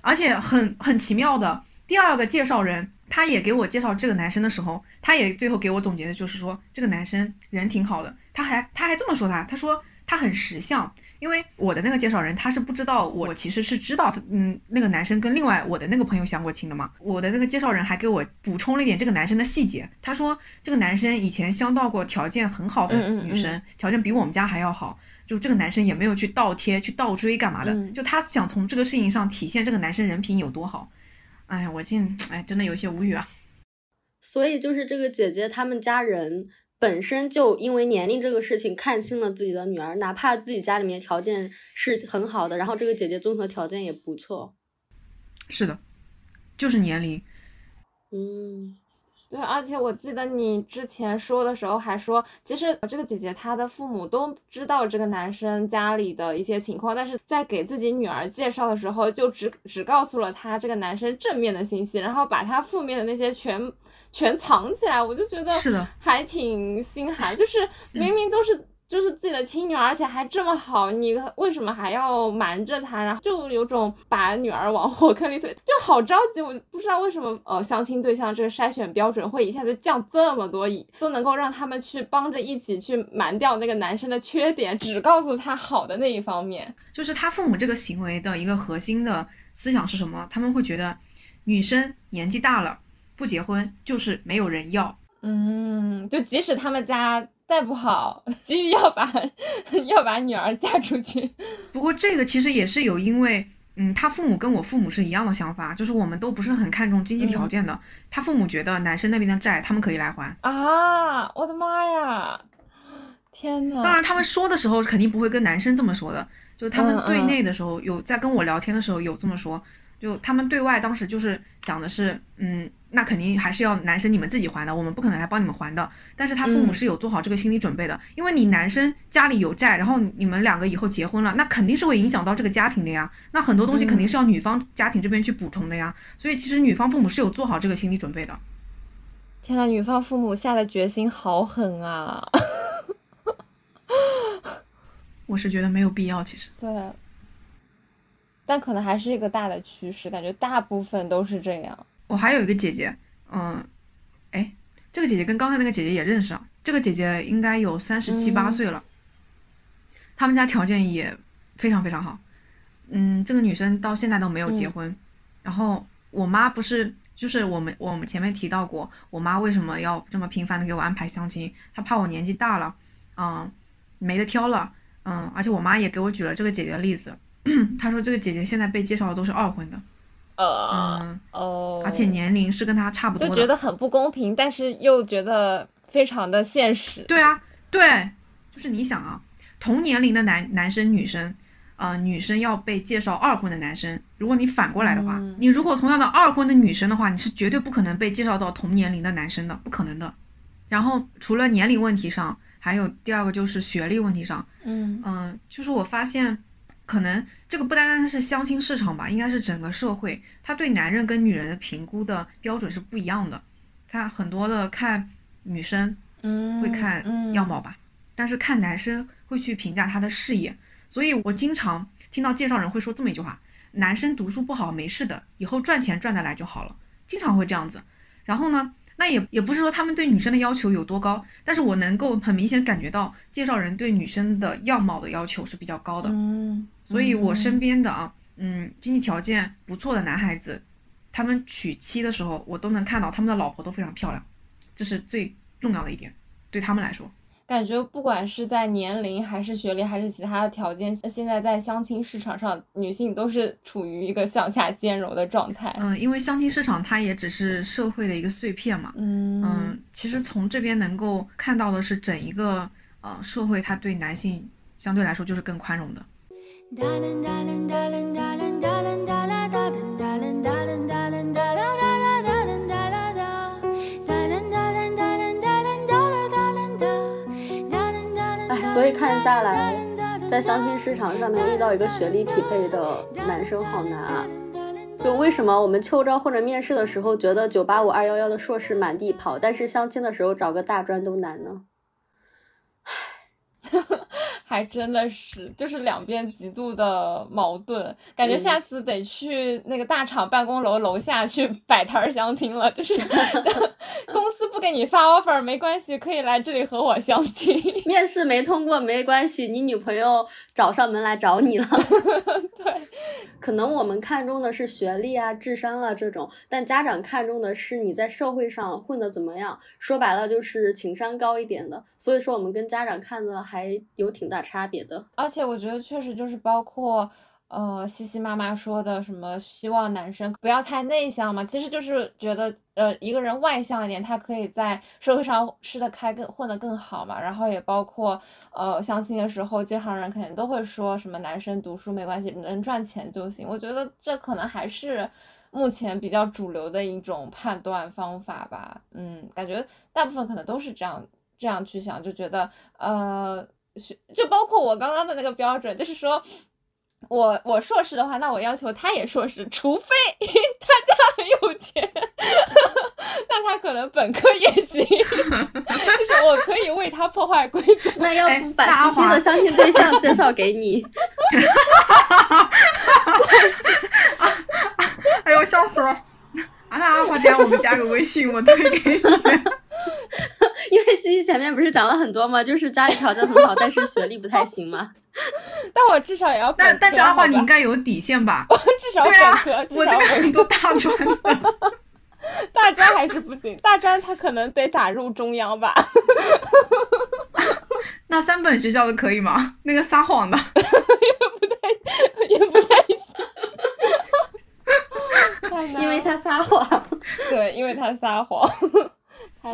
而且很很奇妙的，第二个介绍人，他也给我介绍这个男生的时候，他也最后给我总结的就是说，这个男生人挺好的。他还他还这么说他，他说他很识相，因为我的那个介绍人他是不知道我其实是知道，嗯，那个男生跟另外我的那个朋友相过亲的嘛。我的那个介绍人还给我补充了一点这个男生的细节，他说这个男生以前相到过条件很好的嗯嗯女生，条件比我们家还要好。就这个男生也没有去倒贴、去倒追干嘛的，嗯就他想从这个事情上体现这个男生人品有多好。哎呀，我竟哎真的有些无语啊。所以就是这个姐姐他们家人本身就因为年龄这个事情看清了自己的女儿，哪怕自己家里面条件是很好的，然后这个姐姐综合条件也不错。是的，就是年龄。嗯，对，而且我记得你之前说的时候还说，其实这个姐姐她的父母都知道这个男生家里的一些情况，但是在给自己女儿介绍的时候，就只只告诉了她这个男生正面的信息，然后把他负面的那些全全藏起来，我就觉得是的，还挺心寒，就是明明都是。就是自己的亲女儿，而且还这么好，你为什么还要瞒着她？然后就有种把女儿往火坑里推，就好着急。我不知道为什么，呃，相亲对象这个筛选标准会一下子降这么多，以都能够让他们去帮着一起去瞒掉那个男生的缺点，只告诉他好的那一方面。就是他父母这个行为的一个核心的思想是什么？他们会觉得女生年纪大了不结婚就是没有人要，嗯，就即使他们家再不好，急于要把 要把女儿嫁出去。不过这个其实也是有因为，嗯，他父母跟我父母是一样的想法，就是我们都不是很看重经济条件的。他父母觉得男生那边的债他们可以来还啊！我的妈呀！天呐！当然他们说的时候肯定不会跟男生这么说的，就是他们对内的时候有在跟我聊天的时候有这么说。就他们对外当时就是讲的是，嗯，那肯定还是要男生你们自己还的，我们不可能来帮你们还的。但是他父母是有做好这个心理准备的，因为你男生家里有债，然后你们两个以后结婚了，那肯定是会影响到这个家庭的呀。那很多东西肯定是要女方家庭这边去补充的呀。所以其实女方父母是有做好这个心理准备的。天呐，女方父母下的决心好狠啊！我是觉得没有必要，其实。对。但可能还是一个大的趋势，感觉大部分都是这样。我还有一个姐姐，嗯，哎，这个姐姐跟刚才那个姐姐也认识啊。这个姐姐应该有三十七八岁了，他们家条件也非常非常好。嗯，这个女生到现在都没有结婚。然后我妈不是，就是我们我们前面提到过，我妈为什么要这么频繁的给我安排相亲？她怕我年纪大了，嗯，没得挑了，嗯，而且我妈也给我举了这个姐姐的例子。她说：“这个姐姐现在被介绍的都是二婚的，呃，哦，而且年龄是跟他差不多，就觉得很不公平，但是又觉得非常的现实。对啊，对，就是你想啊，同年龄的男男生女生，呃，女生要被介绍二婚的男生，如果你反过来的话，你如果同样的二婚的女生的话，你是绝对不可能被介绍到同年龄的男生的，不可能的。然后除了年龄问题上，还有第二个就是学历问题上，嗯嗯，就是我发现。”可能这个不单单是相亲市场吧，应该是整个社会，他对男人跟女人的评估的标准是不一样的。他很多的看女生，嗯，会看样貌吧，但是看男生会去评价他的事业。所以我经常听到介绍人会说这么一句话：男生读书不好没事的，以后赚钱赚得来就好了。经常会这样子。然后呢？那也也不是说他们对女生的要求有多高，但是我能够很明显感觉到介绍人对女生的样貌的要求是比较高的。嗯，所以我身边的啊，嗯，经济条件不错的男孩子，他们娶妻的时候，我都能看到他们的老婆都非常漂亮，这是最重要的一点，对他们来说。感觉不管是在年龄还是学历还是其他的条件，现在在相亲市场上，女性都是处于一个向下兼容的状态。嗯，因为相亲市场它也只是社会的一个碎片嘛。嗯嗯，其实从这边能够看到的是整一个呃社会，它对男性相对来说就是更宽容的。所以看下来，在相亲市场上面遇到一个学历匹配的男生好难啊！就为什么我们秋招或者面试的时候觉得九八五二幺幺的硕士满地跑，但是相亲的时候找个大专都难呢？还真的是，就是两边极度的矛盾，感觉下次得去那个大厂办公楼楼下去摆摊相亲了。就是 公司不给你发 offer 没关系，可以来这里和我相亲。面试没通过没关系，你女朋友找上门来找你了。对，可能我们看中的是学历啊、智商啊这种，但家长看中的是你在社会上混的怎么样。说白了就是情商高一点的。所以说我们跟家长看的还有挺大。差别的，而且我觉得确实就是包括，呃，西西妈妈说的什么，希望男生不要太内向嘛，其实就是觉得，呃，一个人外向一点，他可以在社会上吃得开，更混得更好嘛。然后也包括，呃，相亲的时候，介绍人肯定都会说什么男生读书没关系，能赚钱就行。我觉得这可能还是目前比较主流的一种判断方法吧。嗯，感觉大部分可能都是这样这样去想，就觉得，呃。就包括我刚刚的那个标准，就是说，我我硕士的话，那我要求他也硕士，除非 他家很有钱，那他可能本科也行，就是我可以为他破坏规则。那要不把西西的相亲对象介绍给你？哎呦，笑死了！啊，那阿华家我们加个微信，我推给你。因为西西前面不是讲了很多吗？就是家里条件很好，但是学历不太行嘛。但我至少也要。但但是阿华，你应该有底线吧？至少本科，我这边很多大专的。大专还是不行，大专他可能得打入中央吧。那三本学校的可以吗？那个撒谎的也不太，也不太行。因为他撒谎。对，因为他撒谎。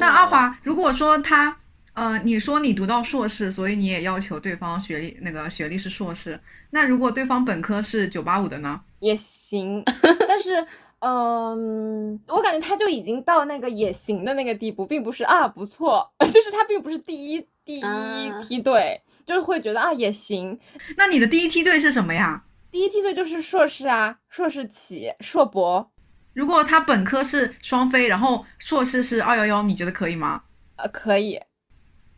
那阿华，如果说他，呃，你说你读到硕士，所以你也要求对方学历那个学历是硕士，那如果对方本科是九八五的呢？也行，但是。嗯，我感觉他就已经到那个也行的那个地步，并不是啊不错，就是他并不是第一第一梯队，就是会觉得啊也行。那你的第一梯队是什么呀？第一梯队就是硕士啊，硕士起，硕博。如果他本科是双非，然后硕士是二幺幺，你觉得可以吗？呃，可以。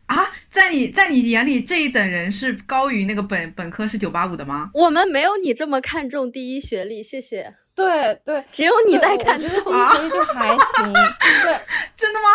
啊，在你在你眼里这一等人是高于那个本本科是九八五的吗？我们没有你这么看重第一学历，谢谢。对对，只有你在看重啊，就还行。对，真的吗？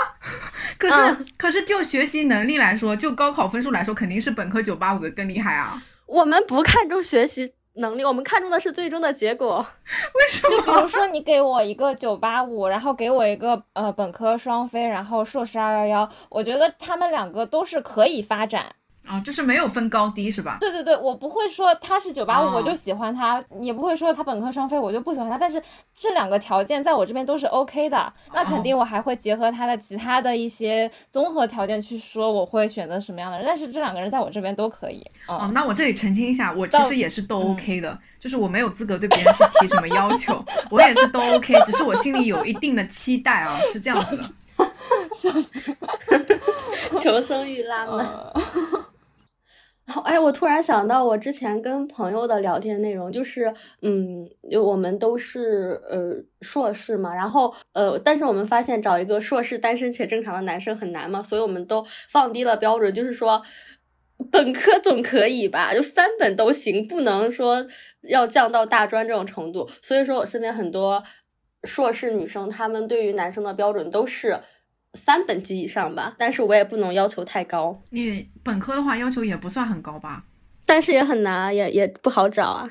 可是可是就学习能力来说，就高考分数来说，肯定是本科九八五的更厉害啊。我们不看重学习能力，我们看重的是最终的结果。为什么？就比如说你给我一个九八五，然后给我一个呃本科双非，然后硕士二幺幺，我觉得他们两个都是可以发展。啊，就是没有分高低是吧？对对对，我不会说他是九八五我就喜欢他，也不会说他本科双非我就不喜欢他。但是这两个条件在我这边都是 OK 的，那肯定我还会结合他的其他的一些综合条件去说我会选择什么样的人。但是这两个人在我这边都可以。哦，那我这里澄清一下，我其实也是都 OK 的，就是我没有资格对别人去提什么要求，我也是都 OK，只是我心里有一定的期待啊，是这样子的。求生欲拉满。哎，我突然想到，我之前跟朋友的聊天内容就是，嗯，就我们都是呃硕士嘛，然后呃，但是我们发现找一个硕士单身且正常的男生很难嘛，所以我们都放低了标准，就是说本科总可以吧，就三本都行，不能说要降到大专这种程度。所以说我身边很多硕士女生，她们对于男生的标准都是。三本及以上吧，但是我也不能要求太高。你本科的话要求也不算很高吧，但是也很难，也也不好找啊。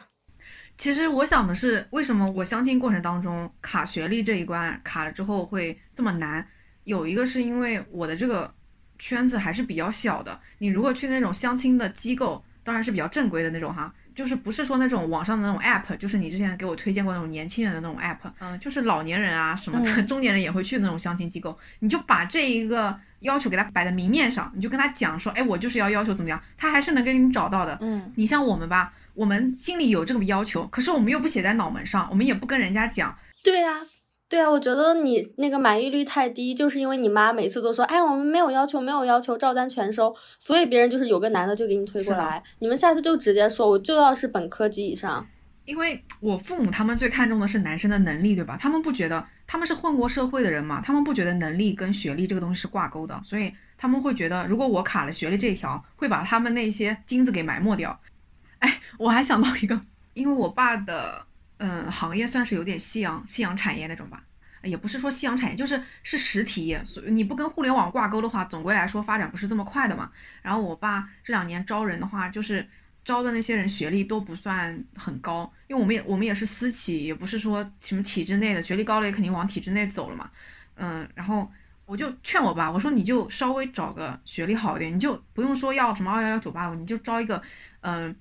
其实我想的是，为什么我相亲过程当中卡学历这一关卡了之后会这么难？有一个是因为我的这个圈子还是比较小的。你如果去那种相亲的机构，当然是比较正规的那种哈。就是不是说那种网上的那种 app，就是你之前给我推荐过那种年轻人的那种 app，嗯，就是老年人啊什么的，中年人也会去那种相亲机构，你就把这一个要求给他摆在明面上，你就跟他讲说，哎，我就是要要求怎么样，他还是能给你找到的。嗯，你像我们吧，我们心里有这个要求，可是我们又不写在脑门上，我们也不跟人家讲。对呀。对啊，我觉得你那个满意率太低，就是因为你妈每次都说，哎，我们没有要求，没有要求，照单全收，所以别人就是有个男的就给你推过来。你们下次就直接说，我就要是本科及以上。因为我父母他们最看重的是男生的能力，对吧？他们不觉得他们是混过社会的人嘛，他们不觉得能力跟学历这个东西是挂钩的，所以他们会觉得，如果我卡了学历这一条，会把他们那些金子给埋没掉。哎，我还想到一个，因为我爸的。嗯，行业算是有点夕阳夕阳产业那种吧，也不是说夕阳产业，就是是实体业，所以你不跟互联网挂钩的话，总归来说发展不是这么快的嘛。然后我爸这两年招人的话，就是招的那些人学历都不算很高，因为我们也我们也是私企，也不是说什么体制内的，学历高了也肯定往体制内走了嘛。嗯，然后我就劝我爸，我说你就稍微找个学历好一点，你就不用说要什么二幺幺九八五，你就招一个，嗯，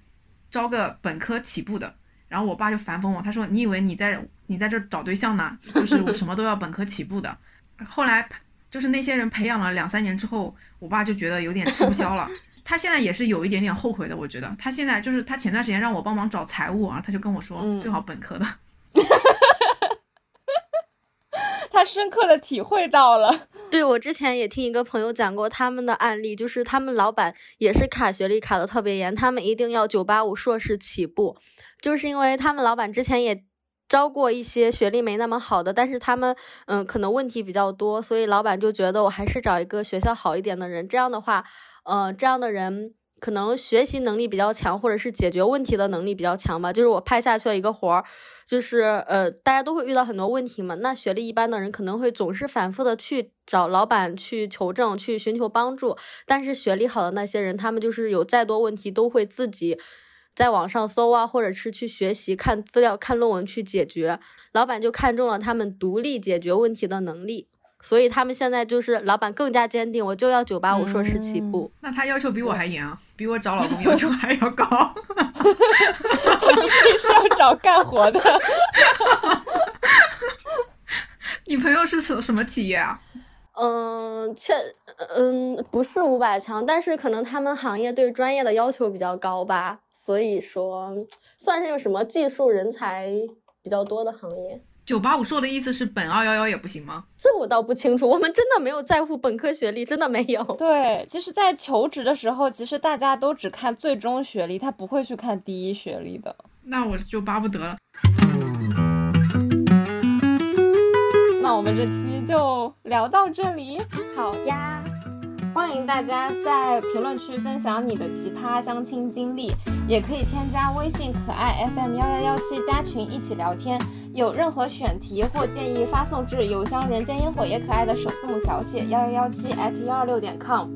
招个本科起步的。然后我爸就反讽我，他说：“你以为你在你在这找对象呢？就是我什么都要本科起步的。”后来就是那些人培养了两三年之后，我爸就觉得有点吃不消了。他现在也是有一点点后悔的，我觉得他现在就是他前段时间让我帮忙找财务啊，他就跟我说最好本科的。他深刻的体会到了。对我之前也听一个朋友讲过他们的案例，就是他们老板也是卡学历卡的特别严，他们一定要九八五硕士起步，就是因为他们老板之前也招过一些学历没那么好的，但是他们嗯可能问题比较多，所以老板就觉得我还是找一个学校好一点的人，这样的话，呃这样的人可能学习能力比较强，或者是解决问题的能力比较强吧，就是我派下去了一个活儿。就是呃，大家都会遇到很多问题嘛。那学历一般的人可能会总是反复的去找老板去求证，去寻求帮助。但是学历好的那些人，他们就是有再多问题都会自己在网上搜啊，或者是去学习、看资料、看论文去解决。老板就看中了他们独立解决问题的能力，所以他们现在就是老板更加坚定，我就要九八五硕士起步。那他要求比我还严啊，比我找老公要求还要高。他明明是要找干活的。你朋友是什什么企业啊？嗯，确，嗯，不是五百强，但是可能他们行业对专业的要求比较高吧，所以说算是个什么技术人才比较多的行业。九八五硕的意思是本二幺幺也不行吗？这我倒不清楚，我们真的没有在乎本科学历，真的没有。对，其实，在求职的时候，其实大家都只看最终学历，他不会去看第一学历的。那我就巴不得了。那我们这期就聊到这里，好呀。欢迎大家在评论区分享你的奇葩相亲经历，也可以添加微信可爱 FM 幺幺幺七加群一起聊天。有任何选题或建议，发送至邮箱人间烟火也可爱的首字母小写幺幺幺七 at 幺二六点 com。